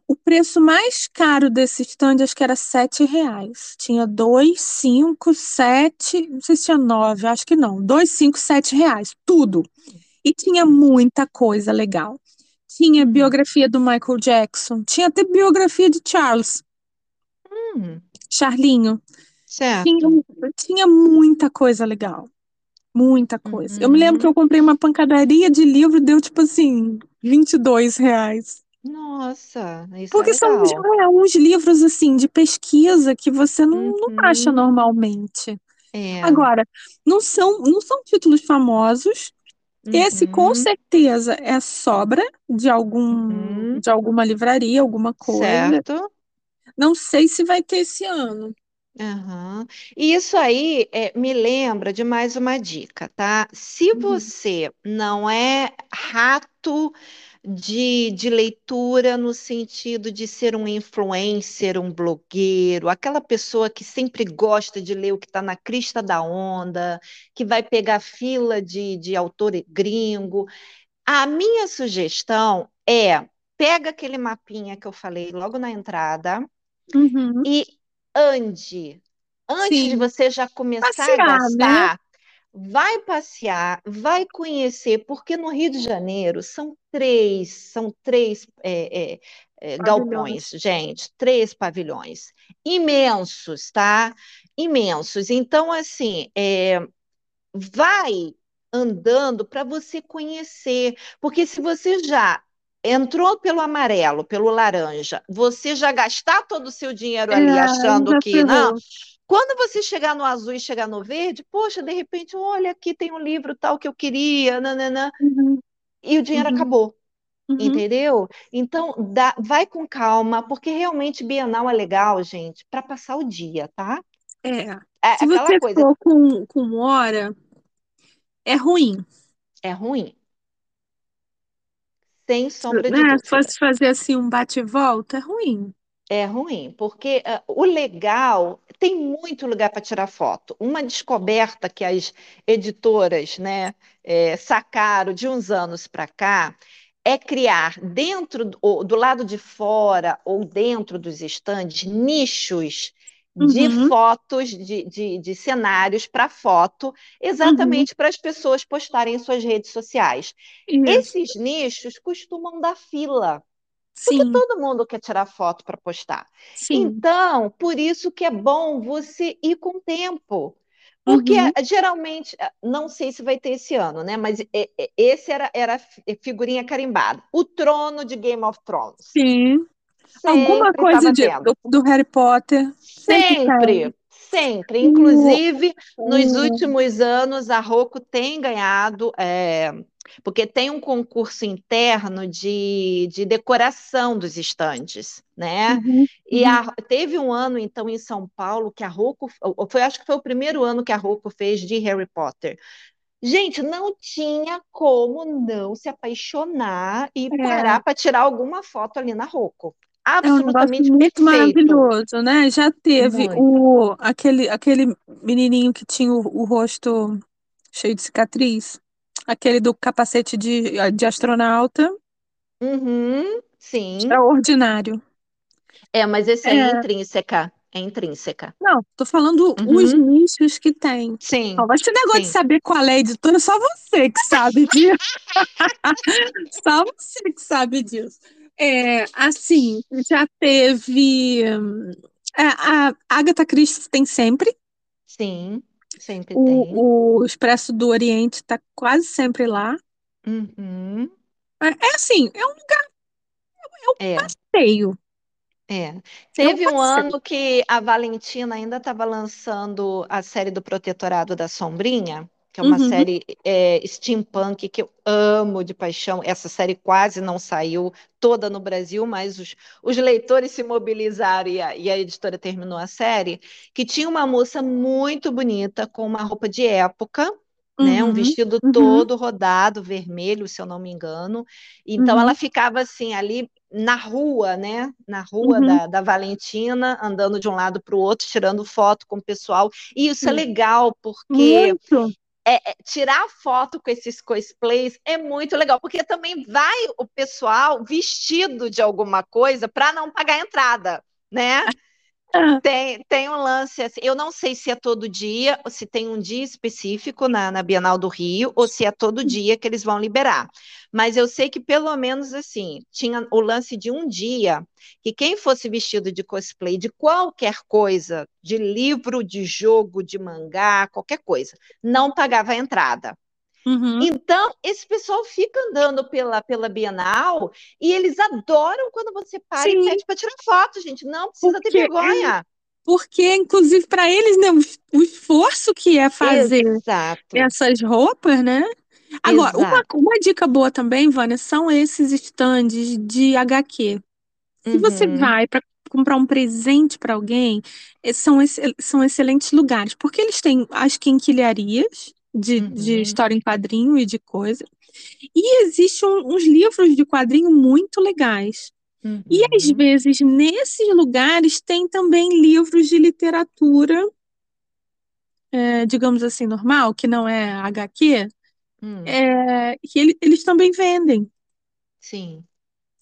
o preço mais caro desse stand, acho que era sete reais. Tinha dois, cinco, sete, não sei se tinha nove, acho que não. Dois, cinco, sete reais, tudo. E tinha muita coisa legal. Tinha
hum,
biografia do Michael Jackson, tinha até biografia de Charles,
hum,
Charlinho. Tinha,
certo.
tinha muita coisa legal. Muita coisa. Eu me lembro que
Uhum.
eu comprei uma pancadaria de livro, deu tipo assim, 22 reais.
Nossa, isso é
Porque são uns,
legal.
é, uns livros assim de pesquisa que você não, não acha
Uhum.
normalmente.
É.
Agora, não são, não são títulos famosos. Esse com
Uhum.
certeza é sobra de algum,
Uhum.
de alguma livraria, alguma coisa.
Certo.
Não sei se vai ter esse ano.
Aham. E isso aí é, me lembra de mais uma dica, tá? Se
Uhum.
você não é rato de, de leitura no sentido de ser um influencer, um blogueiro, aquela pessoa que sempre gosta de ler o que está na crista da onda, que vai pegar fila de, de autor gringo, a minha sugestão é pega aquele mapinha que eu falei logo na entrada
Uhum.
e ande. Antes de
Sim.
você já começar a
Passear, né?
Vai passear, vai conhecer, porque no Rio de Janeiro são três, são três é, é, é, galpões, gente, três pavilhões imensos, tá? Imensos. Então, assim, é, vai andando para você conhecer, porque se você já entrou pelo amarelo, pelo laranja, você já gastar todo o seu dinheiro
É,
ali achando que não. Quando você chegar no azul e chegar no verde, poxa, de repente, olha, aqui tem um livro tal que eu queria, nananã,
Uhum.
e o dinheiro
Uhum.
acabou.
Uhum.
Entendeu? Então, dá- vai com calma, porque realmente Bienal é legal, gente, para passar o dia, tá?
É.
É
Se você
coisa,
for com, com hora, é ruim.
é ruim, sem sombra de
Né? Se
dúvida.
fosse fazer assim um bate e volta, é ruim.
É ruim, porque ah, o legal, tem muito lugar para tirar foto. Uma descoberta que as editoras, né, eh, sacaram de uns anos para cá é criar dentro do, lado de fora ou dentro dos estandes nichos de
Uhum.
fotos, de, de, de cenários para foto,
Uhum.
exatamente para as pessoas postarem em suas redes sociais.
Isso.
Esses nichos costumam dar fila porque
Sim,
todo mundo quer tirar foto para postar.
sim.
Então, por isso que é bom você ir com tempo. Porque
Uhum.
eh, geralmente, eh, não sei se vai ter esse ano, né? Mas eh, esse era, era figurinha carimbada. O trono de Game of Thrones.
Sim. Alguma
Sempre
coisa
estava
de, do, do Harry Potter. Sempre.
Sempre, sempre. Inclusive, nos
o,
últimos anos, a Rocco tem ganhado, é, porque tem um concurso interno de, de decoração dos estandes, né?
uhum,
E
uhum.
a- teve um ano, então, em São Paulo, que a Rocco, foi, acho que foi o primeiro ano que a Rocco fez de Harry Potter. Gente, não tinha como não se apaixonar e
É,
parar para tirar alguma foto ali na Rocco.
é um
Absolutamente
muito
perfeito.
maravilhoso, né? Já teve
Muito.
o, aquele, aquele menininho que tinha o, o rosto cheio de cicatriz. Aquele do capacete de, de astronauta.
Uhum, sim.
Extraordinário.
É, mas esse é
É,
intrínseca. É intrínseca.
não, tô falando os
Uhum,
nichos que tem.
sim,
Não, mas esse negócio de
sim.
saber qual é a editora, só você que sabe disso. Só você que sabe disso. É, assim, já teve. hum, é, a Agatha Christie tem sempre.
Sim, sempre tem.
O, o Expresso do Oriente está quase sempre lá.
Uhum,
É, é assim, é um
é.
passeio.
É.
É um
Teve um
passeio.
ano que a Valentina ainda estava lançando a série do Protetorado da Sombrinha, que é uma
Uhum,
série é, steampunk que eu amo de paixão. Essa série quase não saiu toda no Brasil, mas os, os leitores se mobilizaram e a, e a editora terminou a série, que tinha uma moça muito bonita com uma roupa de época. Né, um
uhum,
vestido
uhum,
todo rodado, vermelho, se eu não me engano. Então ela
uhum,
ficava assim ali na rua, né? Na rua
uhum.
da, da Valentina, andando de um lado para o outro, tirando foto com o pessoal. E isso é
Sim.
legal, porque
Muito.
É, é, tirar foto com esses cosplays é muito legal, porque também vai o pessoal vestido de alguma coisa para não pagar entrada, né? Tem, tem um lance assim, eu não sei se é todo dia, ou se tem um dia específico na, na Bienal do Rio, ou se é todo dia que eles vão liberar. Mas eu sei que pelo menos assim, tinha o lance de um dia que quem fosse vestido de cosplay de qualquer coisa, de livro, de jogo, de mangá, qualquer coisa, não pagava a entrada.
Uhum.
Então, esse pessoal fica andando pela, pela Bienal e eles adoram quando você para e
Sim,
pede para tirar foto, gente. Não precisa ter
porque é
vergonha.
porque inclusive para eles, né, o, esforço que é fazer
Exato,
essas roupas, né? Agora, uma, uma dica boa também, Vânia, são esses estandes de HQ. Se você
Uhum,
vai para comprar um presente para alguém, eh, são, são excelentes lugares, porque eles têm as quinquilharias de, uhum. de história em quadrinho e de coisa, e existem uns livros de quadrinho muito legais. Uhum. E às vezes, nesses lugares, tem também livros de literatura, é, digamos assim, normal, que não é HQ, hum. é, que ele, eles também vendem.
Sim.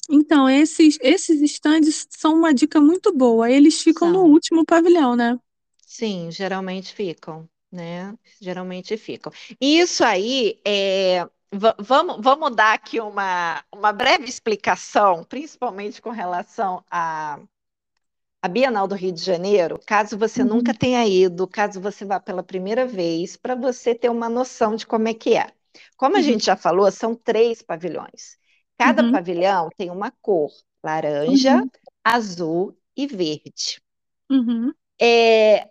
Então, esses, esses estandes são uma dica muito boa. Eles ficam são. no último pavilhão, né?
Sim, geralmente ficam, né? Geralmente ficam. Isso aí é. Vamos, vamos dar aqui uma, uma breve explicação, principalmente com relação a, a Bienal do Rio de Janeiro, caso você uhum. nunca tenha ido, caso você vá pela primeira vez, para você ter uma noção de como é que é. Como a uhum. gente já falou, são três pavilhões. Cada uhum. pavilhão tem uma cor: laranja, uhum. azul e verde.
Uhum.
É,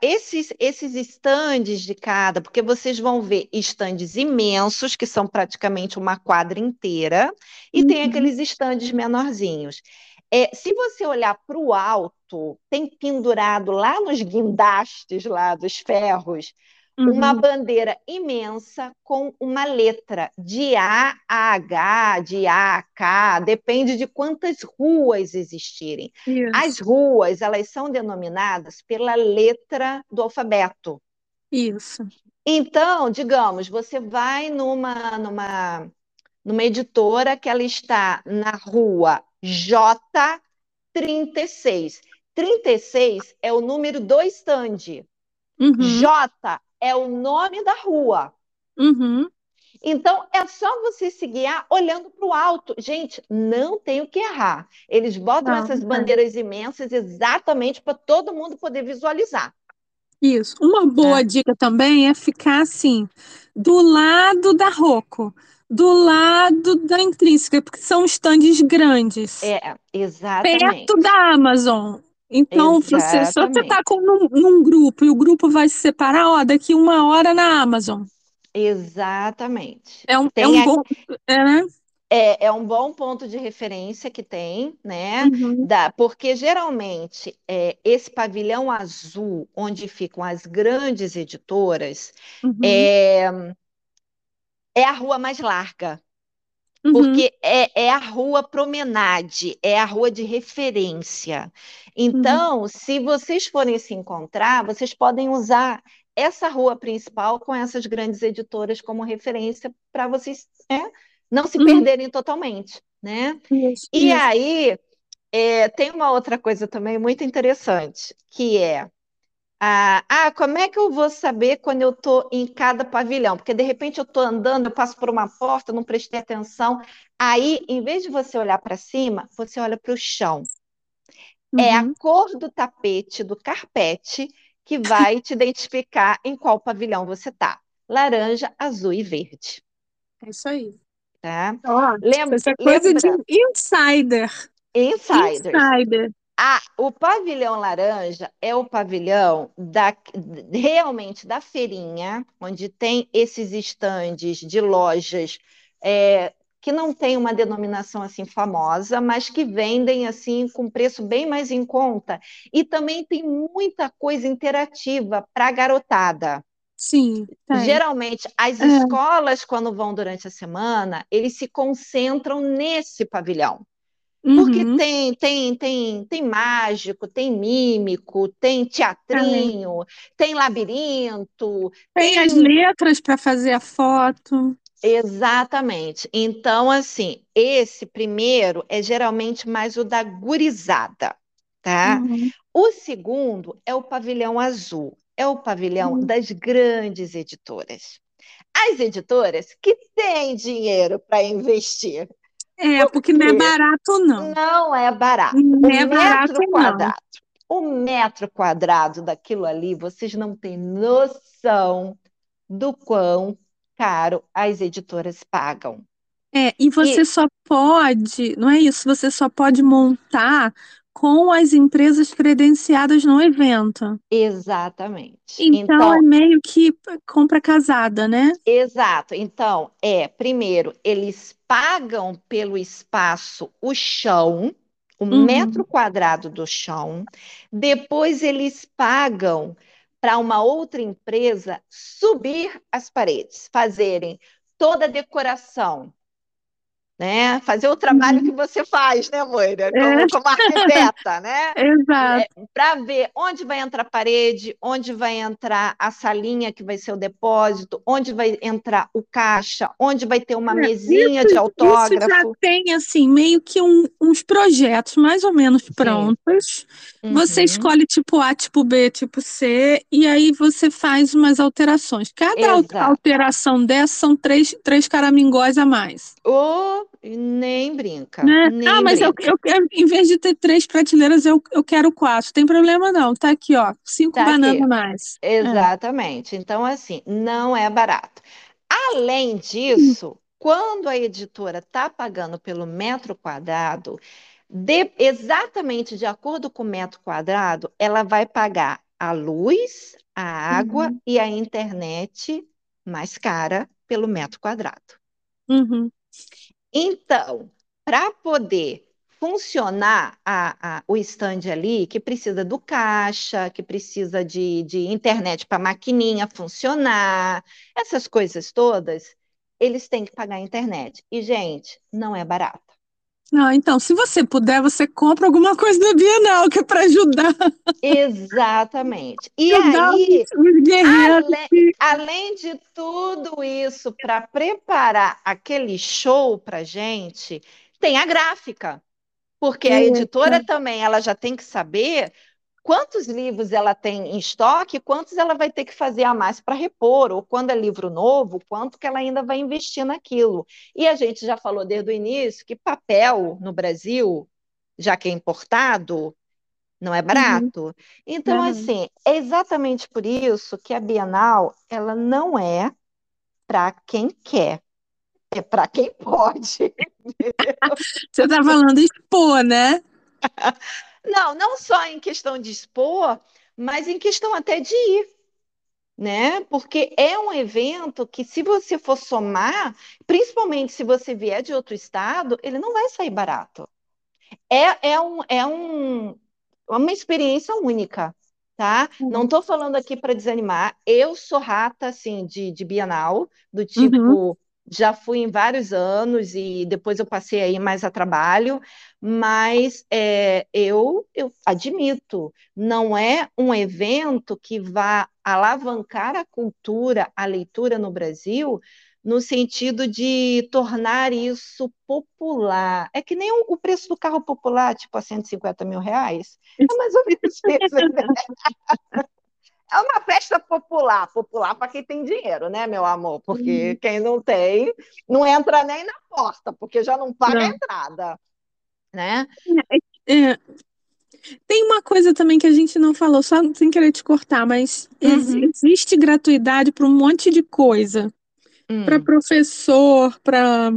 esses, esses estandes de cada, porque vocês vão ver estandes imensos, que são praticamente uma quadra inteira, e tem uhum. aqueles estandes menorzinhos. É, se você olhar para o alto, tem pendurado lá nos guindastes lá dos ferros uhum. uma bandeira imensa com uma letra de A a H, de A a K, depende de quantas ruas existirem. Isso. As ruas, elas são denominadas pela letra do alfabeto.
Isso.
Então, digamos, você vai numa, numa, numa editora que ela está na rua J36. 36 é o número do stand. Uhum. J é o nome da rua.
Uhum.
Então, é só você se guiar olhando para o alto. Gente, não tem o que errar. Eles botam não, essas não bandeiras imensas exatamente para todo mundo poder visualizar.
Isso. Uma boa é. dica também é ficar assim, do lado da Rocco, do lado da Intrínseca, porque são estandes grandes.
É, exatamente.
Perto da Amazon. Então, você, se você está num, num grupo e o grupo vai se separar, ó, daqui uma hora na Amazon.
Exatamente.
É um, é um bom. É, né?
É, é, um bom ponto de referência que tem, né? Uhum. Da, porque geralmente é, esse pavilhão azul, onde ficam as grandes editoras, uhum. é, é a rua mais larga. Uhum. Porque é, é a rua promenade, é a rua de referência. Então, uhum. se vocês forem se encontrar, vocês podem usar essa rua principal com essas grandes editoras como referência para vocês né, não se uhum. perderem totalmente, né? Isso, e isso. aí é, tem uma outra coisa também muito interessante, que é ah, ah, como é que eu vou saber quando eu estou em cada pavilhão? Porque de repente eu estou andando, eu passo por uma porta, não prestei atenção. Aí, em vez de você olhar para cima, você olha para o chão. Uhum. É a uhum. cor do tapete, do carpete, que vai te identificar em qual pavilhão você está. Laranja, azul e verde.
É isso aí.
Tá?
Ó, lembra, essa coisa lembra... de insider.
Insider. Insider. Ah, o pavilhão laranja é o pavilhão da, realmente da feirinha, onde tem esses estandes de lojas é, que não tem uma denominação assim famosa, mas que vendem assim com preço bem mais em conta. E também tem muita coisa interativa para a garotada.
Sim.
Geralmente, as é. escolas, quando vão durante a semana, eles se concentram nesse pavilhão. Porque uhum. tem, tem, tem, tem mágico, tem mímico, tem teatrinho, tem labirinto.
Tem, tem... as letras para fazer a foto.
Exatamente. Então, assim, esse primeiro é geralmente mais o da gurizada, tá? Uhum. O segundo é o pavilhão azul, é o pavilhão uhum. das grandes editoras. As editoras que têm dinheiro para investir
é, porque não é barato, não.
Não é barato. Não é barato, quadrado. Não. O metro quadrado daquilo ali, vocês não têm noção do quão caro as editoras pagam.
É, e você e... só pode, não é isso, você só pode montar com as empresas credenciadas no evento.
Exatamente.
Então, então, é meio que compra casada, né?
Exato. Então, é, primeiro, eles pagam pelo espaço o chão, o uhum. metro quadrado do chão, depois eles pagam para uma outra empresa subir as paredes, fazerem toda a decoração, né? Fazer o trabalho uhum. que você faz, né, Moira? Como, é. como arquiteta, né?
Exato. É,
Para ver onde vai entrar a parede, onde vai entrar a salinha que vai ser o depósito, onde vai entrar o caixa, onde vai ter uma é, mesinha isso, de autógrafo. Isso já
tem, assim, meio que um, uns projetos mais ou menos prontos. Uhum. Você escolhe tipo A, tipo B, tipo C, e aí você faz umas alterações. Cada Exato. alteração dessa são três, três caramingóis a mais.
Oh, nem brinca. Né? Nem
ah, mas
brinca.
Eu, eu quero, em vez de ter três prateleiras, eu, eu quero quatro. Tem problema não. Tá aqui, ó. Cinco tá bananas mais.
É. Exatamente. É. Então, assim, não é barato. Além disso, quando a editora está pagando pelo metro quadrado, de, exatamente de acordo com o metro quadrado, ela vai pagar a luz, a água uhum. e a internet mais cara pelo metro quadrado.
Uhum.
Então, para poder funcionar a, a, o stand ali, que precisa do caixa, que precisa de, de internet para a maquininha funcionar, essas coisas todas, eles têm que pagar a internet. E, gente, não é barato.
Não, então, se você puder, você compra alguma coisa da Bienal, que é para ajudar.
Exatamente. E ajudar aí, além, além, de tudo isso, para preparar aquele show para gente, tem a gráfica. Porque a editora também, ela já tem que saber quantos livros ela tem em estoque, quantos ela vai ter que fazer a mais para repor, ou quando é livro novo, quanto que ela ainda vai investir naquilo. E a gente já falou desde o início que papel no Brasil, já que é importado, não é uhum. barato. Uhum. Então, uhum. assim, é exatamente por isso que a Bienal, ela não é para quem quer, é para quem pode.
Você está falando expor, né?
Não, não só em questão de expor, mas em questão até de ir, né? Porque é um evento que, se você for somar, principalmente se você vier de outro estado, ele não vai sair barato. É, é, um, é um, uma experiência única, tá? Uhum. Não estou falando aqui para desanimar. Eu sou rata, assim, de, de Bienal, do tipo, uhum já fui em vários anos e depois eu passei aí mais a trabalho, mas é, eu, eu admito, não é um evento que vá alavancar a cultura, a leitura no Brasil, no sentido de tornar isso popular. É que nem o, preço do carro popular, tipo a 150 mil reais. É mais ou menos isso. Né? é uma festa popular, popular para quem tem dinheiro, né, meu amor? Porque uhum. quem não tem, não entra nem na porta, porque já não paga não. a entrada, né?
É, é, tem uma coisa também que a gente não falou, só sem querer te cortar, mas uhum. existe gratuidade para um monte de coisa. Uhum. Para professor, para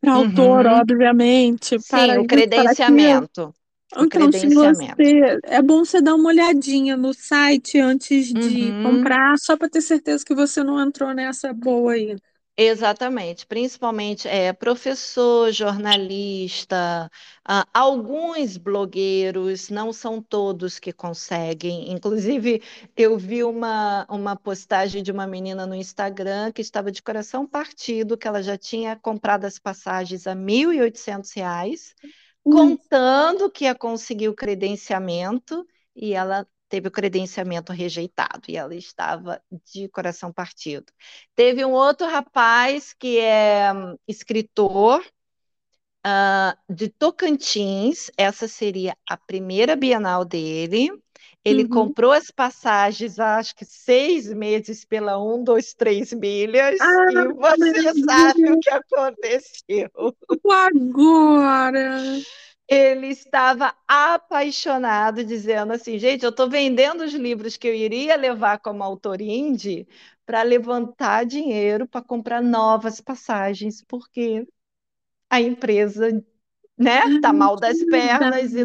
para autor, obviamente.
Sim, para o credenciamento.
Então, se você. É bom você dar uma olhadinha no site antes de uhum. comprar, só para ter certeza que você não entrou nessa boa aí.
Exatamente, principalmente é, professor, jornalista, uh, alguns blogueiros, não são todos que conseguem. Inclusive, eu vi uma, uma postagem de uma menina no Instagram que estava de coração partido, que ela já tinha comprado as passagens a R$ 1.800 contando que ia conseguir o credenciamento e ela teve o credenciamento rejeitado e ela estava de coração partido. Teve um outro rapaz que é hum, escritor uh, de Tocantins, essa seria a primeira Bienal dele. Ele uhum. comprou as passagens, acho que seis meses pela um, dois, três milhas, ah, e você sabe o que aconteceu.
Agora!
Ele estava apaixonado, dizendo assim: gente, eu estou vendendo os livros que eu iria levar como autor indie para levantar dinheiro para comprar novas passagens, porque a empresa né? Tá mal das pernas e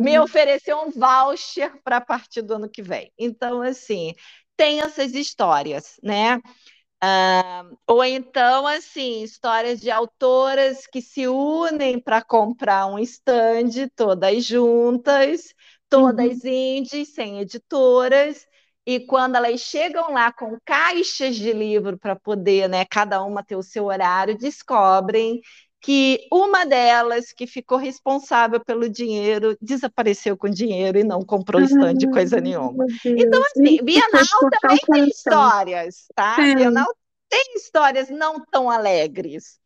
me ofereceu um voucher para a partir do ano que vem. Então, assim, tem essas histórias, né? Uh, ou então, assim, histórias de autoras que se unem para comprar um stand, todas juntas, todas uhum. indies, sem editoras, e quando elas chegam lá com caixas de livro para poder, né, cada uma ter o seu horário, descobrem que uma delas que ficou responsável pelo dinheiro desapareceu com dinheiro e não comprou stand de coisa nenhuma. Então, assim, Bienal também tem histórias, tá? Tem. Bienal tem histórias não tão alegres.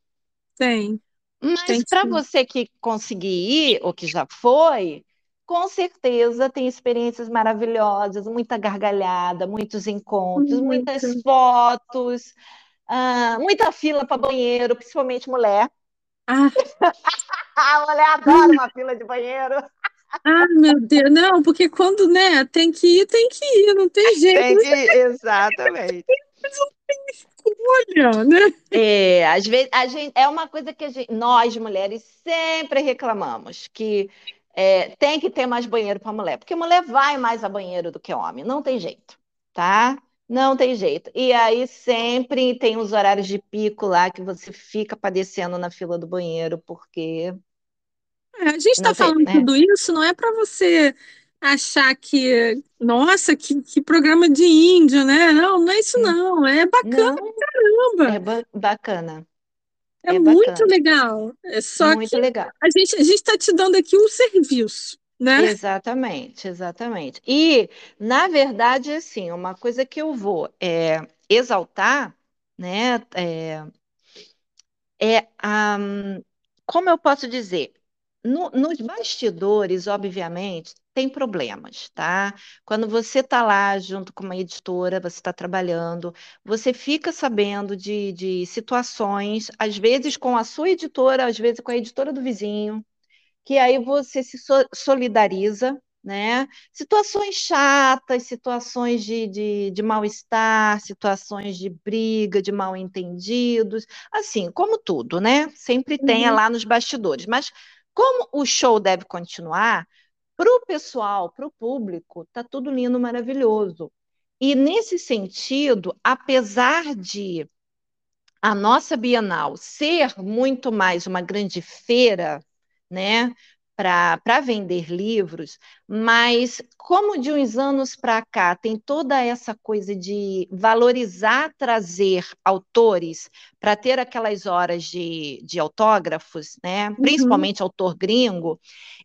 Tem.
Mas para você que conseguir ir, ou que já foi, com certeza tem experiências maravilhosas, muita gargalhada, muitos encontros, Muito. muitas fotos, uh, muita fila para banheiro, principalmente mulher. Ah. a mulher adora uma fila de banheiro.
Ah, meu Deus, não, porque quando, né, tem que ir, tem que ir, não tem jeito.
Tem que ir, exatamente.
Não tem escolha, né?
É, às vezes, a gente, é uma coisa que gente, nós, mulheres, sempre reclamamos, que é, tem que ter mais banheiro para mulher, porque mulher vai mais a banheiro do que homem, não tem jeito, tá? Não tem jeito. E aí sempre tem os horários de pico lá que você fica padecendo na fila do banheiro, porque.
É, a gente está falando né? tudo isso, não é para você achar que, nossa, que, que programa de índio, né? Não, não é isso, hum. não. É bacana não, caramba.
É ba bacana.
É, é muito bacana. legal. É só
muito
que
legal.
a gente a está te dando aqui um serviço né?
Exatamente, exatamente. E, na verdade, assim, uma coisa que eu vou é, exaltar, né, é, é um, como eu posso dizer, no, nos bastidores, obviamente, tem problemas, tá? Quando você está lá junto com uma editora, você está trabalhando, você fica sabendo de, de situações, às vezes com a sua editora, às vezes com a editora do vizinho, que aí você se solidariza, né? Situações chatas, situações de, de, de mal-estar, situações de briga, de mal-entendidos, assim, como tudo, né? Sempre tem uhum. lá nos bastidores. Mas como o show deve continuar, para o pessoal, para o público, tá tudo lindo, maravilhoso. E nesse sentido, apesar de a nossa Bienal ser muito mais uma grande feira né? Para vender livros, mas como de uns anos para cá tem toda essa coisa de valorizar, trazer autores para ter aquelas horas de, de autógrafos, né? Uhum. principalmente autor gringo,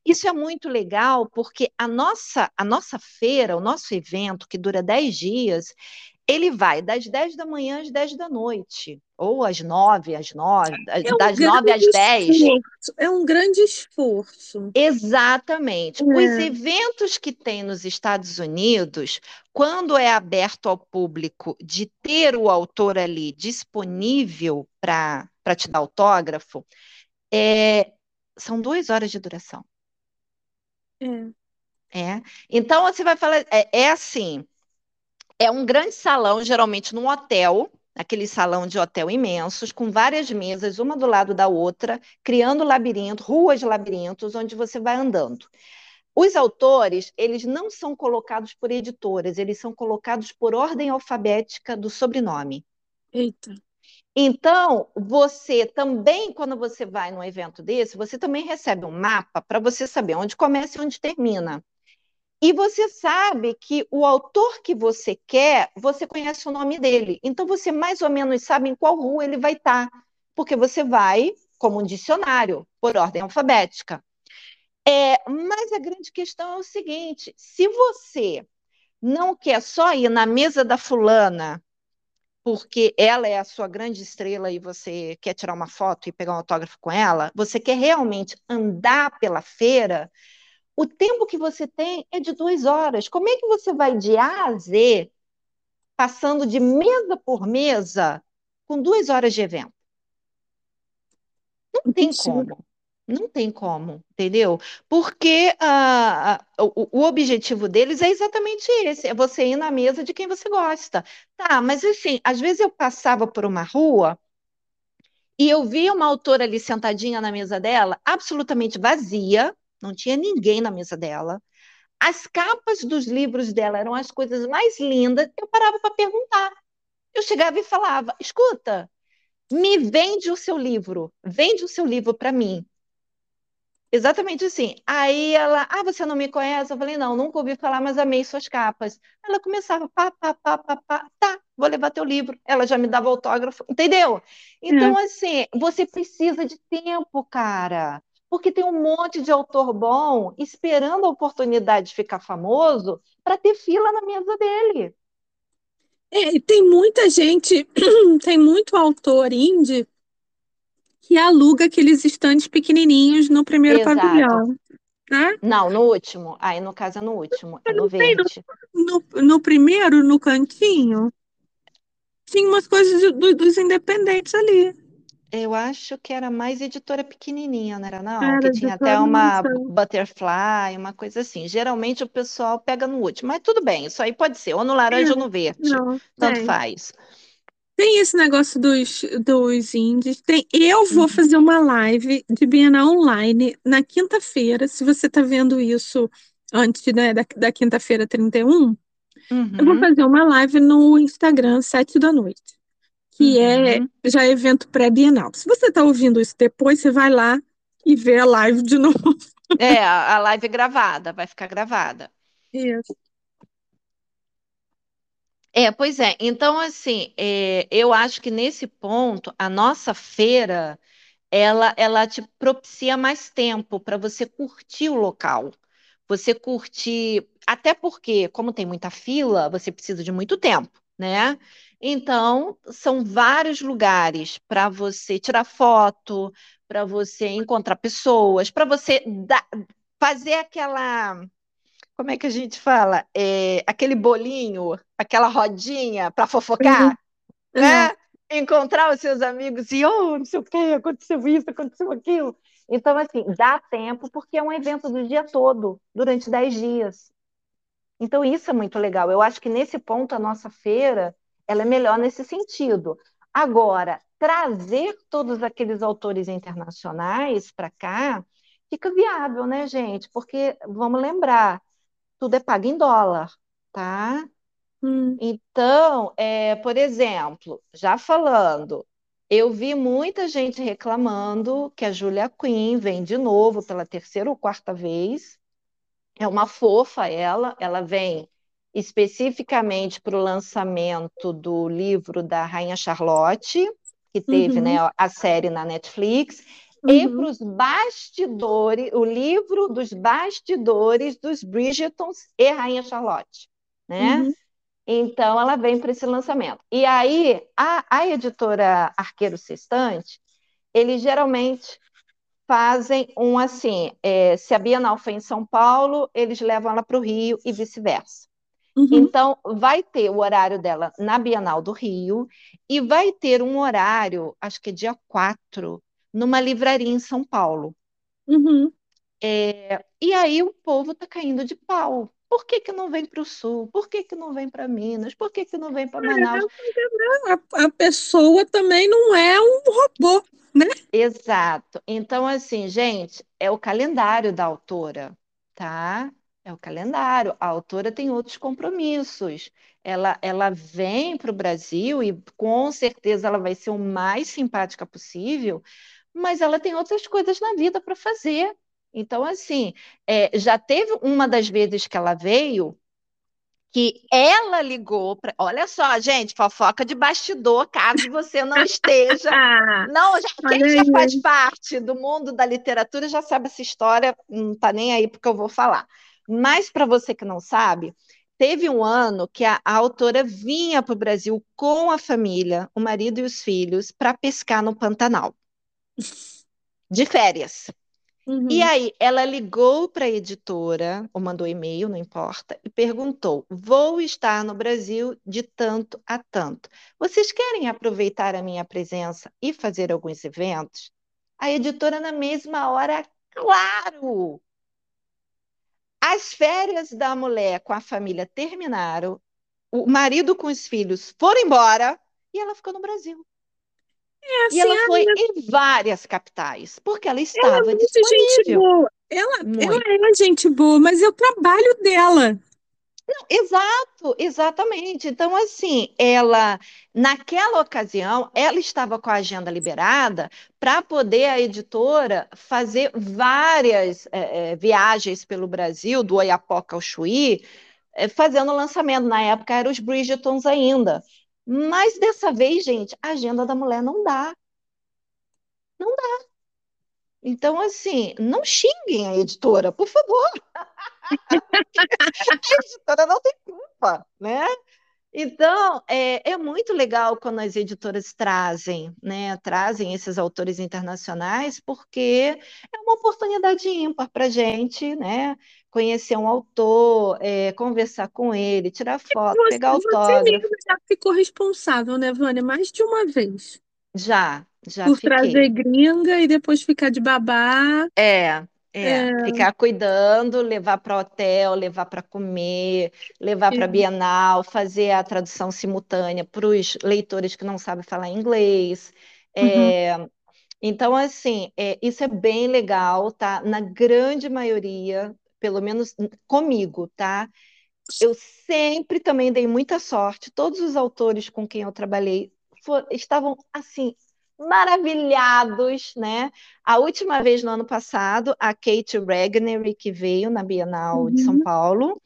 isso é muito legal porque a nossa, a nossa feira, o nosso evento, que dura 10 dias, ele vai das 10 da manhã às 10 da noite, ou às 9, às 9, é um das 9 às 10.
Esforço. É um grande esforço.
Exatamente. É. Os eventos que tem nos Estados Unidos, quando é aberto ao público de ter o autor ali disponível para te dar autógrafo, é, são duas horas de duração.
É.
é. Então, você vai falar, é, é assim é um grande salão, geralmente num hotel, aquele salão de hotel imensos, com várias mesas, uma do lado da outra, criando labirinto, ruas de labirintos, onde você vai andando. Os autores, eles não são colocados por editoras, eles são colocados por ordem alfabética do sobrenome.
Eita.
Então, você também, quando você vai num evento desse, você também recebe um mapa para você saber onde começa e onde termina. E você sabe que o autor que você quer, você conhece o nome dele. Então você mais ou menos sabe em qual rua ele vai estar, porque você vai como um dicionário, por ordem alfabética. É, mas a grande questão é o seguinte: se você não quer só ir na mesa da fulana, porque ela é a sua grande estrela e você quer tirar uma foto e pegar um autógrafo com ela, você quer realmente andar pela feira, o tempo que você tem é de duas horas. Como é que você vai de A a Z, passando de mesa por mesa, com duas horas de evento? Não tem como. Não tem como, entendeu? Porque uh, o, o, objetivo deles é exatamente esse: é você ir na mesa de quem você gosta. Tá, mas assim, às vezes eu passava por uma rua e eu via uma autora ali sentadinha na mesa dela, absolutamente vazia, não tinha ninguém na mesa dela. As capas dos livros dela eram as coisas mais lindas. Eu parava para perguntar. Eu chegava e falava: escuta, me vende o seu livro, vende o seu livro para mim. Exatamente assim. Aí ela, ah, você não me conhece? Eu falei, não, nunca ouvi falar, mas amei suas capas. Ela começava, pá, pá, pá, pá, pá, tá, vou levar teu livro. Ela já me dava autógrafo, entendeu? Então, é. assim, você precisa de tempo, cara. Porque tem um monte de autor bom esperando a oportunidade de ficar famoso para ter fila na mesa dele.
É, e tem muita gente, tem muito autor indie que aluga aqueles estandes pequenininhos no primeiro Exato. pavilhão. Né?
Não, no último. Aí, no caso, é no último, é no verde.
No, no, no, primeiro, no cantinho, tinha umas coisas do, dos independentes ali.
Eu acho que era mais editora pequenininha, não era não? Era, que tinha até uma butterfly, uma coisa assim. Geralmente o pessoal pega no último, mas tudo bem, isso aí pode ser, ou no laranja é, ou no verde, não, tanto faz.
Tem esse negócio dos, dos indies. Tem, eu vou uhum. fazer uma live de Bienal Online na quinta-feira. Se você está vendo isso antes né, da, da quinta-feira 31, uhum. eu vou uhum. fazer uma live no Instagram, sete da noite. Que é uhum. é já evento pré-bienal. Se você está ouvindo isso depois, você vai lá e vê a live de novo.
É, a live é gravada, vai ficar gravada.
Isso.
É, pois é. Então, assim, é, eu acho que nesse ponto, a nossa feira, ela, ela te propicia mais tempo para você curtir o local. Você curtir, até porque, como tem muita fila, você precisa de muito tempo, né? Então, são vários lugares para você tirar foto, para você encontrar pessoas, para você dar, fazer aquela como é que a gente fala? É, aquele bolinho, aquela rodinha para fofocar, uhum. né? Uhum. Encontrar os seus amigos e, oh, não sei o que, aconteceu isso, aconteceu aquilo. Então, assim, dá tempo, porque é um evento do dia todo, durante 10 dias. Então, isso é muito legal. Eu acho que nesse ponto a nossa feira ela é melhor nesse sentido. Agora, trazer todos aqueles autores internacionais para cá fica viável, né, gente? Porque, vamos lembrar, tudo é pago em dólar, tá? Hum. Então, é, por exemplo, já falando, eu vi muita gente reclamando que a Julia Quinn vem de novo pela terceira ou quarta vez. É uma fofa ela, ela vem especificamente para o lançamento do livro da Rainha Charlotte, que teve uhum. né, a série na Netflix, uhum. e para os bastidores, o livro dos bastidores dos Bridgetons e Rainha Charlotte, né? Uhum. Então, ela vem para esse lançamento. E aí, a, a editora Arqueiro Sextante, eles geralmente fazem um assim, é, se a Bienal foi em São Paulo, eles levam ela para o Rio e vice-versa. Uhum. Então, vai ter o horário dela na Bienal do Rio e vai ter um horário, acho que é dia 4, numa livraria em São Paulo.
Uhum.
É, e aí o povo está caindo de pau. Por que, que não vem para o Sul? Por que, que não vem para Minas? Por que, que não vem para Manaus?
É, a, a pessoa também não é um robô, né?
Exato. Então, assim, gente, é o calendário da autora, tá? É o calendário. A autora tem outros compromissos. Ela, ela vem para o Brasil e com certeza ela vai ser o mais simpática possível, mas ela tem outras coisas na vida para fazer. Então, assim, é, já teve uma das vezes que ela veio que ela ligou para. Olha só, gente, fofoca de bastidor, caso você não esteja. não, já, quem já faz parte do mundo da literatura já sabe essa história, não está nem aí porque eu vou falar. Mas para você que não sabe, teve um ano que a, a autora vinha para o Brasil com a família, o marido e os filhos, para pescar no Pantanal. De férias. Uhum. E aí, ela ligou para a editora, ou mandou e-mail, não importa, e perguntou: Vou estar no Brasil de tanto a tanto. Vocês querem aproveitar a minha presença e fazer alguns eventos? A editora, na mesma hora, claro! As férias da mulher com a família terminaram, o marido com os filhos foram embora e ela ficou no Brasil. É assim, e ela foi minha... em várias capitais, porque ela estava ela é
disponível. Gente boa. Ela, ela é gente boa, mas é o trabalho dela.
Não, exato, exatamente. Então, assim, ela, naquela ocasião, ela estava com a agenda liberada para poder a editora fazer várias é, viagens pelo Brasil, do Oiapoque ao Chuí, é, fazendo lançamento. Na época, eram os Bridgetons ainda. Mas dessa vez, gente, a agenda da mulher não dá. Não dá. Então, assim, não xinguem a editora, por favor. a editora não tem culpa, né? Então, é, é, muito legal quando as editoras trazem, né, trazem esses autores internacionais, porque é uma oportunidade ímpar para a gente, né, conhecer um autor, é, conversar com ele, tirar foto, você, pegar autógrafo. Você mesmo
já ficou responsável, né, Vânia, mais de uma vez.
Já, já
Por
fiquei.
trazer gringa e depois ficar de babá.
É, é, é, ficar cuidando, levar para hotel, levar para comer, levar para Bienal, fazer a tradução simultânea para os leitores que não sabem falar inglês. É, uhum. Então, assim, é, isso é bem legal, tá? Na grande maioria, pelo menos comigo, tá? Eu sempre também dei muita sorte. Todos os autores com quem eu trabalhei for, estavam assim maravilhados, né? A última vez no ano passado, a Kate Regnery, que veio na Bienal uhum. de São uhum. Paulo,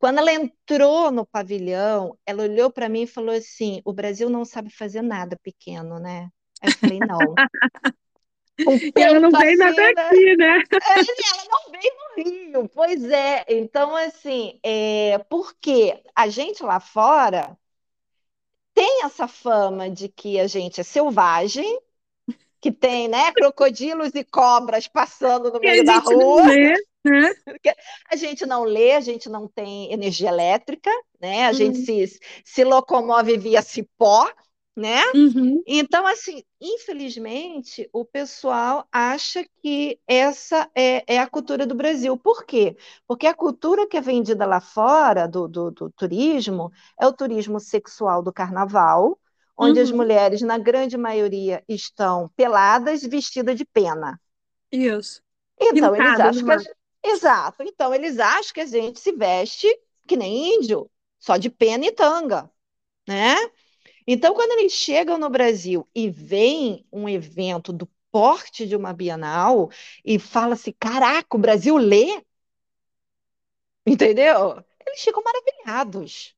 quando ela entrou no pavilhão, ela olhou para mim e falou assim: o Brasil não sabe fazer nada pequeno, né? Aí eu falei, não.
ela não vem nada né? aqui, né?
É, ela não veio no Rio, pois é. Então, assim, é, porque a gente lá fora tem essa fama de que a gente é selvagem, que tem, né, crocodilos e cobras passando no meio da rua. Lê, né? A gente não lê, a gente não tem energia elétrica, né? A gente uhum. se, se locomove via cipó, né? Uhum. Então, assim, infelizmente, o pessoal acha que essa é, é, a cultura do Brasil. Por quê? Porque a cultura que é vendida lá fora do, do, do turismo é o turismo sexual do carnaval, onde uhum. as mulheres, na grande maioria, estão peladas, vestidas de pena.
Isso.
Então, eles acham que. Exato. Então, eles acham que a gente se veste que nem índio, só de pena e tanga, né? Então, quando eles chegam no Brasil e veem um evento do porte de uma Bienal e fala assim: caraca, o Brasil lê? Entendeu? Eles ficam maravilhados.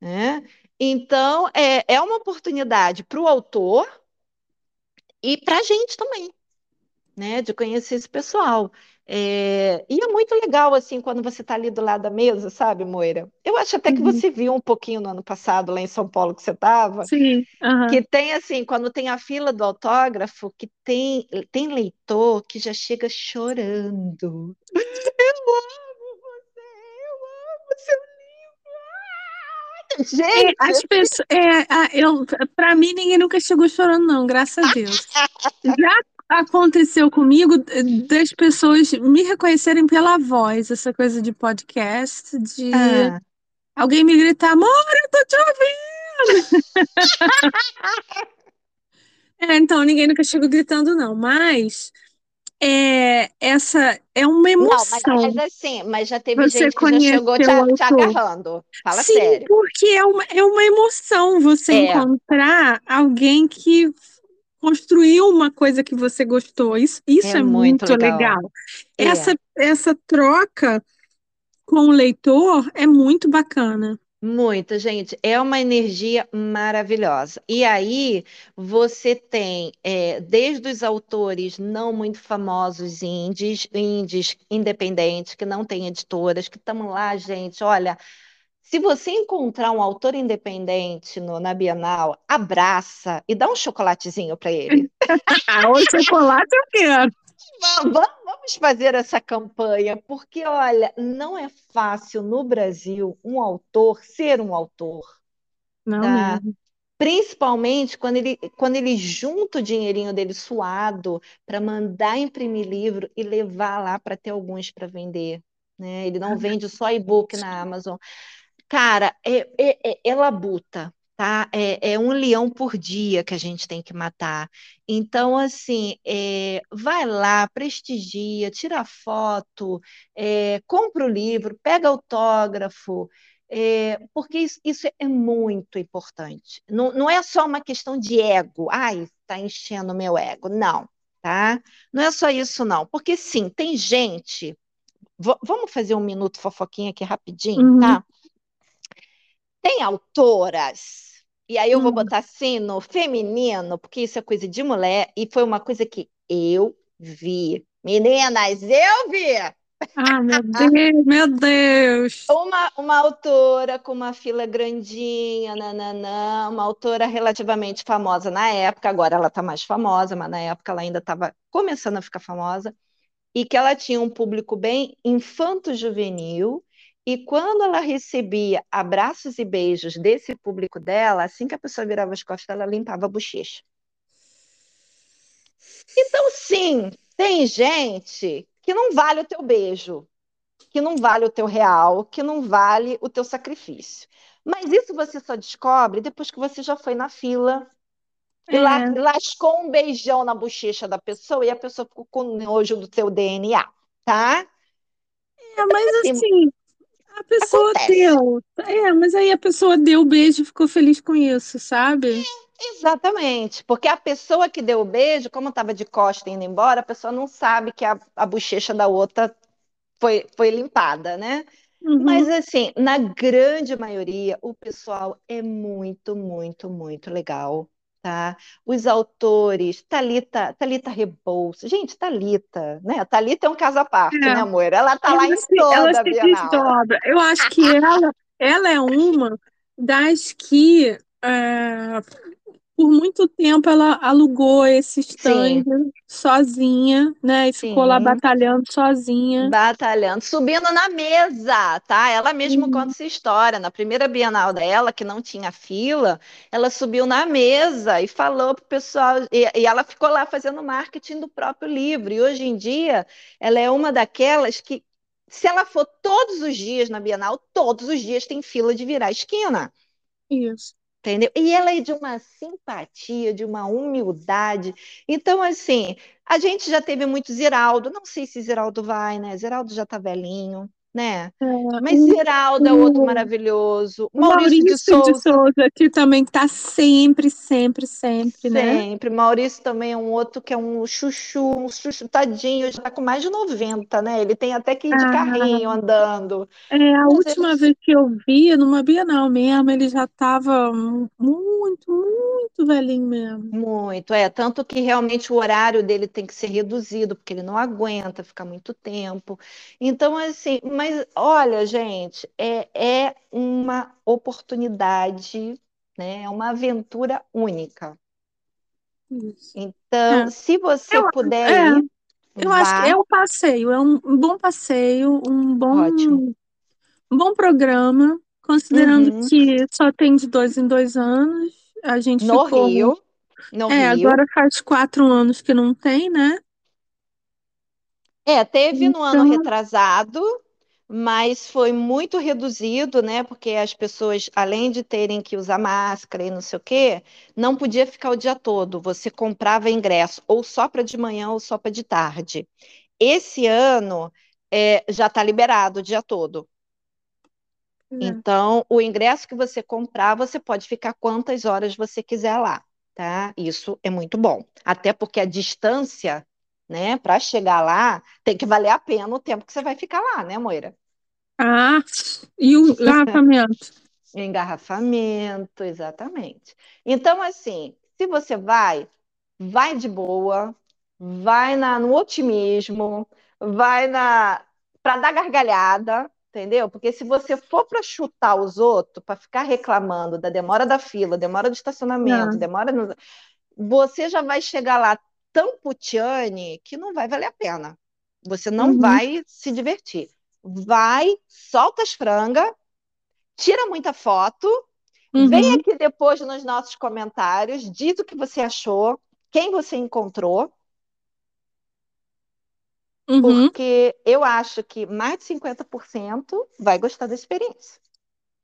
Né? Então, é, é uma oportunidade para o autor e para a gente também, né? De conhecer esse pessoal. É, e é muito legal, assim, quando você está ali do lado da mesa, sabe, Moira? Eu acho até que uhum. você viu um pouquinho no ano passado, lá em São Paulo, que você estava.
Sim. Uhum.
Que tem, assim, quando tem a fila do autógrafo, que tem, tem leitor que já chega chorando. Eu amo você, eu amo seu livro. Ah, gente!
É, as pessoas, é, eu, para mim, ninguém nunca chegou chorando, não, graças a Deus. Já aconteceu comigo das pessoas me reconhecerem pela voz, essa coisa de podcast, de ah. alguém me gritar, amor, eu tô te ouvindo! é, então, ninguém nunca chegou gritando, não, mas é, essa é uma emoção.
Não, mas, mas assim, mas já teve você gente que já chegou te, te agarrando. Fala
Sim,
sério.
porque é uma, é uma emoção você é. encontrar alguém que construiu uma coisa que você gostou. Isso, isso é, é muito, muito, legal. legal. É. Essa, essa troca com o leitor é muito bacana.
Muito, gente, é uma energia maravilhosa. E aí você tem, é, desde os autores não muito famosos indies, indies independentes, que não têm editoras, que estão lá, gente, olha, se você encontrar um autor independente no, na Bienal, abraça e dá um chocolatezinho para ele.
o chocolate eu quero.
Vamos fazer essa campanha, porque, olha, não é fácil no Brasil um autor ser um autor.
Não, tá?
Principalmente quando ele, quando ele junta o dinheirinho dele suado para mandar imprimir livro e levar lá para ter alguns para vender. Né? Ele não vende só e-book na Amazon. Cara, é, é, é, é labuta, tá? É, é, um leão por dia que a gente tem que matar. Então, assim, é, vai lá, prestigia, tira foto, é, compra o livro, pega autógrafo, é, porque isso, isso, é muito importante. Não, não é só uma questão de ego, ai, está enchendo meu ego. Não, tá? Não é só isso, não. Porque sim, tem gente. vamos fazer um minuto fofoquinha aqui rapidinho,
Uhum.
tá? Tem autoras, e aí eu vou
Hum.
botar assim no feminino, porque isso é coisa de mulher, e foi uma coisa que eu vi. Meninas, eu vi!
Ah, meu Deus, meu Deus.
Uma, uma autora com uma fila grandinha, nananã, uma autora relativamente famosa na época, agora ela está mais famosa, mas na época ela ainda estava começando a ficar famosa, e que ela tinha um público bem infanto-juvenil, e quando ela recebia abraços e beijos desse público dela, assim que a pessoa virava as costas, ela limpava a bochecha. Então, sim, tem gente que não vale o teu beijo, que não vale o teu real, que não vale o teu sacrifício. Mas isso você só descobre depois que você já foi na fila e
É.
lascou um beijão na bochecha da pessoa e a pessoa ficou com nojo do teu DNA, tá?
É, mas
Assim,
assim, a pessoa
acontece.
deu. É, mas aí a pessoa deu o beijo e ficou feliz com isso, sabe?
Exatamente, porque a pessoa que deu o beijo, como estava de costa indo embora, a pessoa não sabe que a, a bochecha da outra foi, foi limpada, né? Mas
Uhum.
assim, na grande maioria, o pessoal é muito, muito, muito legal, tá? Os autores, Thalita, Thalita Rebouças, gente, Thalita, né? Thalita é um caso à parte, né,
É.
amor? Ela tá lá
Ela
em
se, ela
toda a
se
Bienal.
desdobra. Eu acho que ela, ela é uma das que, é, por muito tempo, ela alugou esse stand
Sim,
sozinha, né? E ficou lá
sim.
batalhando sozinha.
Batalhando, subindo na mesa, tá? Ela mesma conta essa história. Na primeira Bienal dela, que não tinha fila, ela subiu na mesa e falou pro pessoal, e, e ela ficou lá fazendo marketing do próprio livro. E hoje em dia, ela é uma daquelas que, se ela for todos os dias na Bienal, todos os dias tem fila de virar esquina.
Isso.
Entendeu? E ela é de uma simpatia, de uma humildade. Então, assim, a gente já teve muito Ziraldo. Não sei se Ziraldo vai, né? Ziraldo já tá velhinho, né?
É,
Mas
o,
Ziraldo é outro
o,
maravilhoso.
o
Maurício de
Maurício de
Souza,
Souza, que também tá sempre, sempre, sempre, né?
sempre. Maurício também é um outro que é um chuchu, um chuchu tadinho, já tá com mais de 90, né? Ele tem até que ir de
Ah,
carrinho andando.
é, a
Mas
última
eles
vez que eu vi, numa Bienal mesmo, ele já tava muito, muito velhinho mesmo.
Muito, é. Tanto que realmente o horário dele tem que ser reduzido, porque ele não aguenta ficar muito tempo. Então, assim, mas olha, gente, é, é uma oportunidade, né? É uma aventura única.
Isso.
Então,
É.
se você
Eu,
puder
é,
ir,
eu acho que
vá.
é um passeio, é um um bom passeio, um
Ótimo.
bom, um bom programa, considerando
Uhum.
que só tem de dois em dois anos. A gente
No
ficou.
Rio, no
É,
Rio.
agora faz quatro anos que não tem, né?
É, teve no ano
Então,
retrasado, mas foi muito reduzido, né? Porque as pessoas, além de terem que usar máscara e não sei o quê, não podia ficar o dia todo. Você comprava ingresso ou só para de manhã ou só para de tarde. Esse ano é, já está liberado o dia todo.
é.
Então, o ingresso que você comprar, você pode ficar quantas horas você quiser lá, tá? Isso é muito bom. Até porque a distância, né, para chegar lá, tem que valer a pena o tempo que você vai ficar lá, né, Moira?
Ah, e o engarrafamento?
Engarrafamento, exatamente. Então, assim, se você vai, vai de boa, vai na, no otimismo, vai na para dar gargalhada, entendeu? Porque se você for para chutar os outros, para ficar reclamando da demora da fila, demora do estacionamento,
Ah,
demora no... você já vai chegar lá tão putiane que não vai valer a pena. Você não
uhum,
vai se divertir. Vai, solta as frangas, tira muita foto, vem
uhum,
aqui depois nos nossos comentários, diz o que você achou, quem você encontrou,
uhum.
porque eu acho que mais de 50% vai gostar da experiência.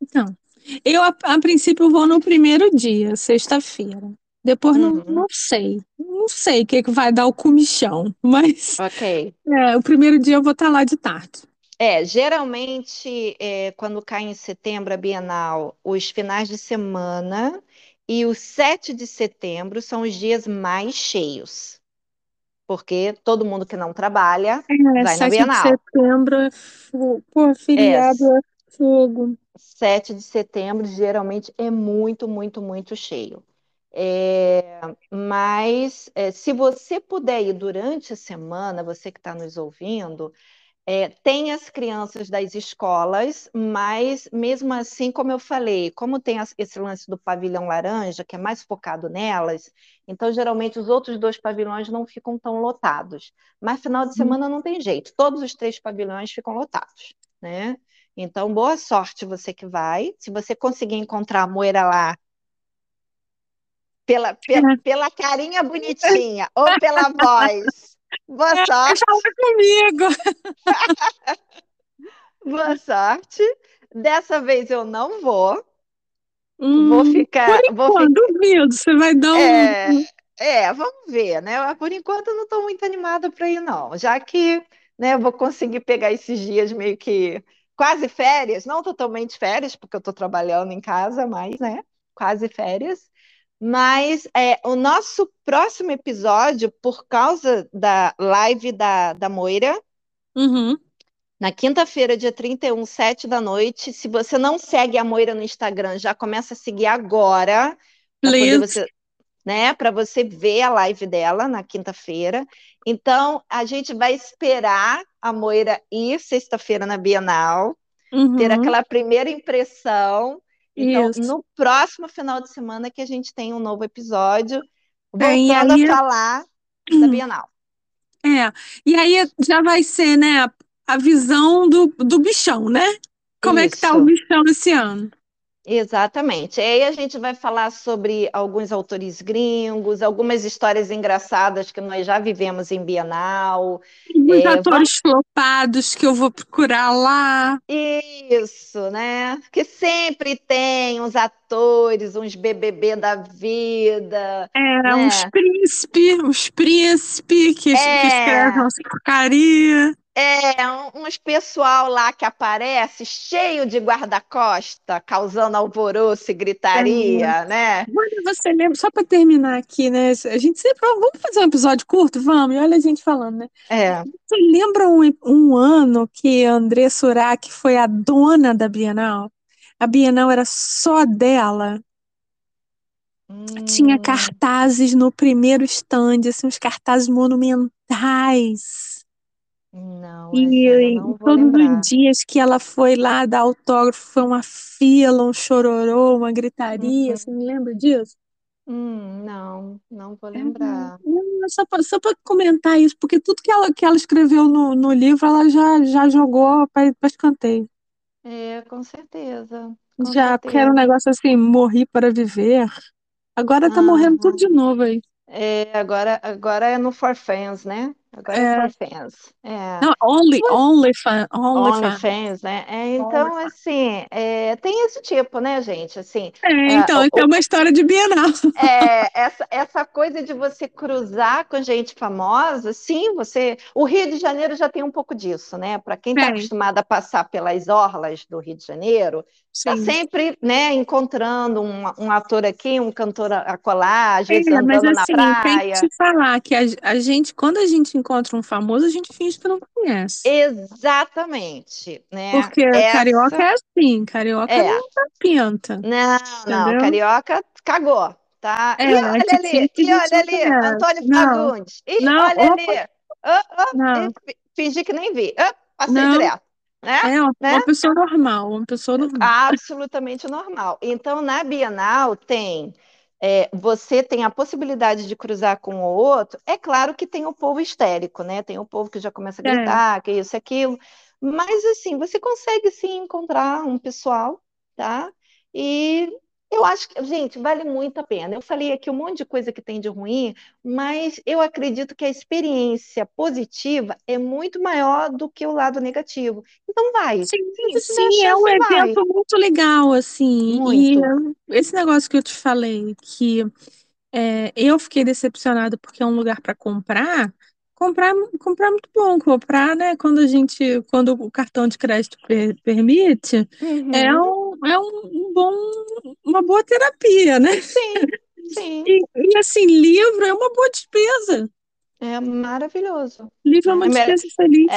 Então, Eu, a, a princípio, vou no primeiro dia, sexta-feira. Depois não,
Uhum.
não sei. Não sei o que, que vai dar o comichão, mas
Ok.
é, o primeiro dia eu vou estar lá de tarde.
É, geralmente, é, quando cai em setembro a Bienal, os finais de semana e o 7 de setembro são os dias mais cheios, porque todo mundo que não trabalha
É,
vai na
7 de
Bienal.
setembro é. Pô,
É,
feriado é fogo.
7 de setembro geralmente é muito, muito, muito cheio. É, mas é, se você puder ir durante a semana, você que está nos ouvindo, é, tem as crianças das escolas, mas mesmo assim, como eu falei, como tem as- esse lance do pavilhão laranja, que é mais focado nelas, então geralmente os outros dois pavilhões não ficam tão lotados. Mas final de semana não tem jeito, todos os três pavilhões ficam lotados, né? Então, boa sorte você que vai. Se você conseguir encontrar a Moira lá pela, pe-
É,
pela carinha bonitinha ou pela voz, boa
é,
sorte.
falar comigo.
Boa sorte. Dessa vez eu não vou. Vou
Hum, por
ficar, vou
enquanto,
ficar.
duvido. Você vai dar um.
É, é, vamos ver, né? Por enquanto eu não estou muito animada para ir, não. Já que, né, eu vou conseguir pegar esses dias meio que quase férias, não totalmente férias, porque eu estou trabalhando em casa, mas, né, quase férias. Mas é, o nosso próximo episódio, por causa da live da, da Moira,
Uhum.
Na quinta-feira, dia 31, sete da noite. Se você não segue a Moira no Instagram, já começa a seguir agora,
Please.
você, né, para você ver a live dela na quinta-feira. Então, a gente vai esperar a Moira ir sexta-feira na Bienal, ter
Uhum.
aquela primeira impressão. Então,
Isso.
no próximo final de semana que a gente tem um novo episódio,
É,
voltando
aí,
a falar da Bienal.
é, e aí já vai ser, né, a, visão do, do bichão, né? Como é que tá o
Isso.
bichão esse ano?
Exatamente. Aí a gente vai falar sobre alguns autores gringos, algumas histórias engraçadas que nós já vivemos em Bienal.
Os
É, vamos...
atores flopados que eu vou procurar lá.
Isso, né? Que sempre tem uns atores, uns BBB da vida,
É, uns
né?
príncipe, uns príncipe que, que escrevem
É,
umas porcaria.
É, um- uns pessoal lá que aparece cheio de guarda-costa, causando alvoroço e
É.
gritaria, né?
Olha, você lembra, só para terminar aqui, né? A gente sempre, vamos fazer um episódio curto? Vamos, e olha a gente falando, né?
É.
Você lembra um, um ano que a André Surak foi a dona da Bienal? A Bienal era só dela. Tinha
Hum,
cartazes no primeiro stand, assim, uns cartazes monumentais.
Não, eu
E,
não
e
vou
todos os
lembrar.
dias que ela foi lá dar autógrafo, foi uma fila, um chororô, uma gritaria.
Uhum.
Você me lembra disso?
Hum, não, não vou
É,
lembrar.
não, só para só para comentar isso, porque tudo que ela, que ela escreveu no, no livro, ela já, já jogou para escanteio.
É, com certeza, com
Já, porque era um
certeza.
negócio assim, morri para viver. Agora tá morrendo tudo
Aham.
de novo aí.
É, agora, agora é no For Fans, né? Agora é
É,
For Fans. É.
não, only,
Pois-
only fan, only fan,
OnlyFans, né? É,
only
então,
fan.
assim, é, tem esse tipo, né, gente? Assim,
É,
é,
então,
o-
é uma história de Bienal.
É, essa, essa coisa de você cruzar com gente famosa, sim, você. O Rio de Janeiro já tem um pouco disso, né? Para quem está acostumado a passar pelas orlas do Rio de Janeiro, está sempre, né, encontrando um, um ator aqui, um cantor acolá, às
É,
vezes
mas
andando na
assim, tem que
praia.
te falar que a, a gente, quando a gente encontra um famoso, a gente finge que não conhece.
Exatamente, né?
Porque carioca
Essa
é assim, carioca
é.
não dá pinta,
Não, não,
entendeu?
carioca cagou, tá?
É, a
olha ali,
gente
olha
não
ali,
conhece.
Antônio
Não,
Fagundes.
Não,
olha
opa,
ali.
Não,
fingi que nem vi. Ah, passei
não.
direto, né?
É uma,
Né?
uma pessoa normal, uma pessoa normal.
Absolutamente normal. Então, na Bienal tem, é, você tem a possibilidade de cruzar com o outro. É claro que tem o povo histérico, né? Tem o povo que já começa a
É,
gritar, que isso, aquilo. Mas assim, você consegue sim encontrar um pessoal, tá? E Eu acho que, gente, vale muito a pena. Eu falei aqui um monte de coisa que tem de ruim, mas eu acredito que a experiência positiva é muito maior do que o lado negativo. Então vai.
Sim, sim, é um
vai.
evento muito legal, assim. E
Muito.
esse negócio que eu te falei, que é, eu fiquei decepcionada porque é um lugar para comprar. Comprar, comprar é muito bom, comprar, né? Quando a gente, quando o cartão de crédito per- permite, é
Uhum.
um, é um, bom, uma boa terapia, né?
Sim, sim.
E, e, assim, livro é uma boa despesa.
É maravilhoso.
Livro é uma
É,
despesa feliz.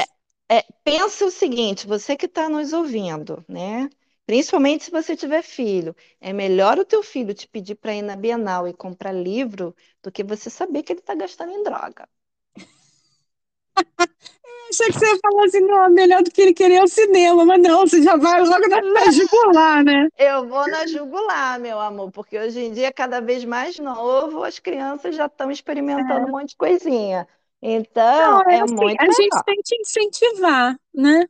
é, é, pensa o seguinte, você que está nos ouvindo, né? Principalmente se você tiver filho, é melhor o teu filho te pedir para ir na Bienal e comprar livro do que você saber que ele está gastando em droga.
Achei que você ia falar assim, não, é melhor do que ele querer ir ao cinema, mas não, você já vai logo na, na jugular, né?
Eu vou na jugular, meu amor, porque hoje em dia, cada vez mais novo, as crianças já estão experimentando um monte de coisinha. Então,
Não, é
é
assim,
muito
a gente
melhor.
tem que incentivar, né?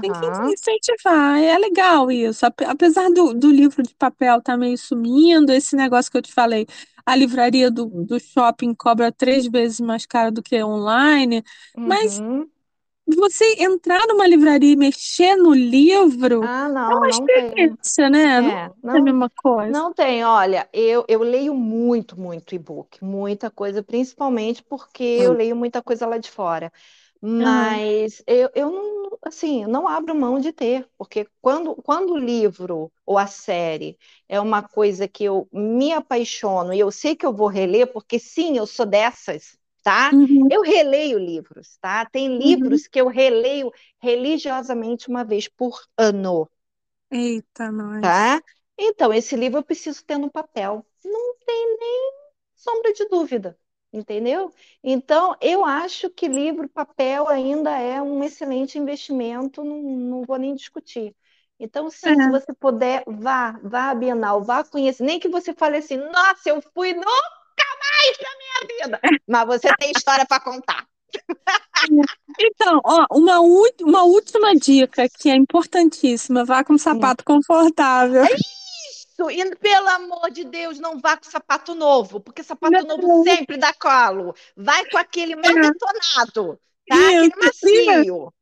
Tem que incentivar, é legal isso. Ape- Apesar do, do livro de papel estar meio sumindo, esse negócio que eu te falei, a livraria do, do shopping cobra três vezes mais caro do que online, mas
uhum.
Você entrar numa livraria e mexer no livro
Ah,
é
não,
uma
não tem.
experiência, né? Não
É,
é a
não,
mesma coisa.
não tem. Olha, eu, eu leio muito, muito e-book, muita coisa, principalmente porque eu leio muita coisa lá de fora. Mas eu, eu não, assim, não abro mão de ter, porque quando, quando o livro ou a série é uma coisa que eu me apaixono e eu sei que eu vou reler, porque sim, eu sou dessas, tá?
uhum,
Eu releio livros, tá? Tem
uhum.
livros que eu releio religiosamente uma vez por ano
Eita, nós.
tá? Então, esse livro eu preciso ter no papel. Não tem nem sombra de dúvida, entendeu? Então, eu acho que livro, papel ainda é um excelente investimento, não, não vou nem discutir. Então, sim, se
É,
você puder, vá, vá à Bienal, vá conhecer. Nem que você fale assim, nossa, eu fui nunca mais na minha vida. Mas você tem história para contar.
Então, ó, uma, uma última dica que é importantíssima, vá com um sapato confortável.
Isso, e pelo amor de Deus, não vá com sapato novo, porque sapato novo
Não,
sempre dá colo. Vai com aquele mais
é,
detonado, tá?
isso,
Aquele macio.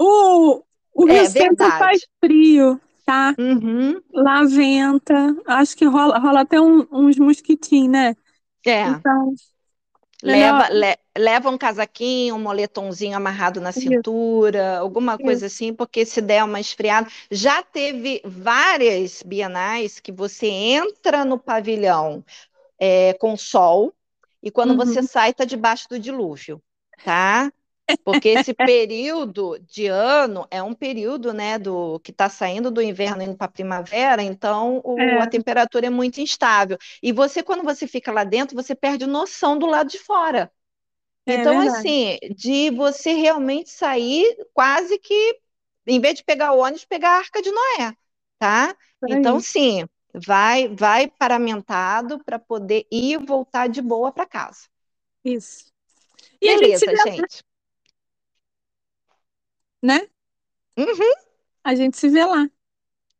o, o
É
Centro faz frio, tá?
Uhum.
Lá venta, acho que rola, rola até um- uns mosquitinhos, né?
É.
Então,
Leva, le- leva um casaquinho, um moletomzinho amarrado na
isso,
cintura, alguma
isso.
coisa assim, porque se der uma esfriada. Já teve várias bienais que você entra no pavilhão é, com sol e quando você
Uhum.
sai, tá debaixo do dilúvio, tá? Porque esse período de ano é um período, né, do que está saindo do inverno indo para a primavera, então o- a
É,
temperatura é muito instável. E você, quando você fica lá dentro, você perde noção do lado de fora.
é
Então,
verdade.
assim, de você realmente sair quase que, em vez de pegar o ônibus, pegar a Arca de Noé, tá? Então, sim, vai, vai paramentado para poder ir e voltar de boa para casa.
Isso. E a
Beleza, gente.
Né?
Uhum.
A gente se vê lá.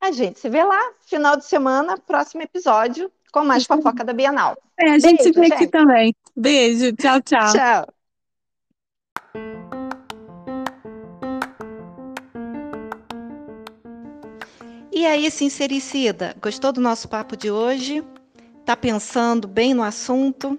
A gente se vê lá, final de semana, próximo episódio, com mais
aí.
fofoca da Bienal.
É, a gente se
Beijo,
vê aqui
gente.
também. Beijo, tchau, tchau.
Tchau. E aí, sincericida, gostou do nosso papo de hoje? Tá pensando bem no assunto?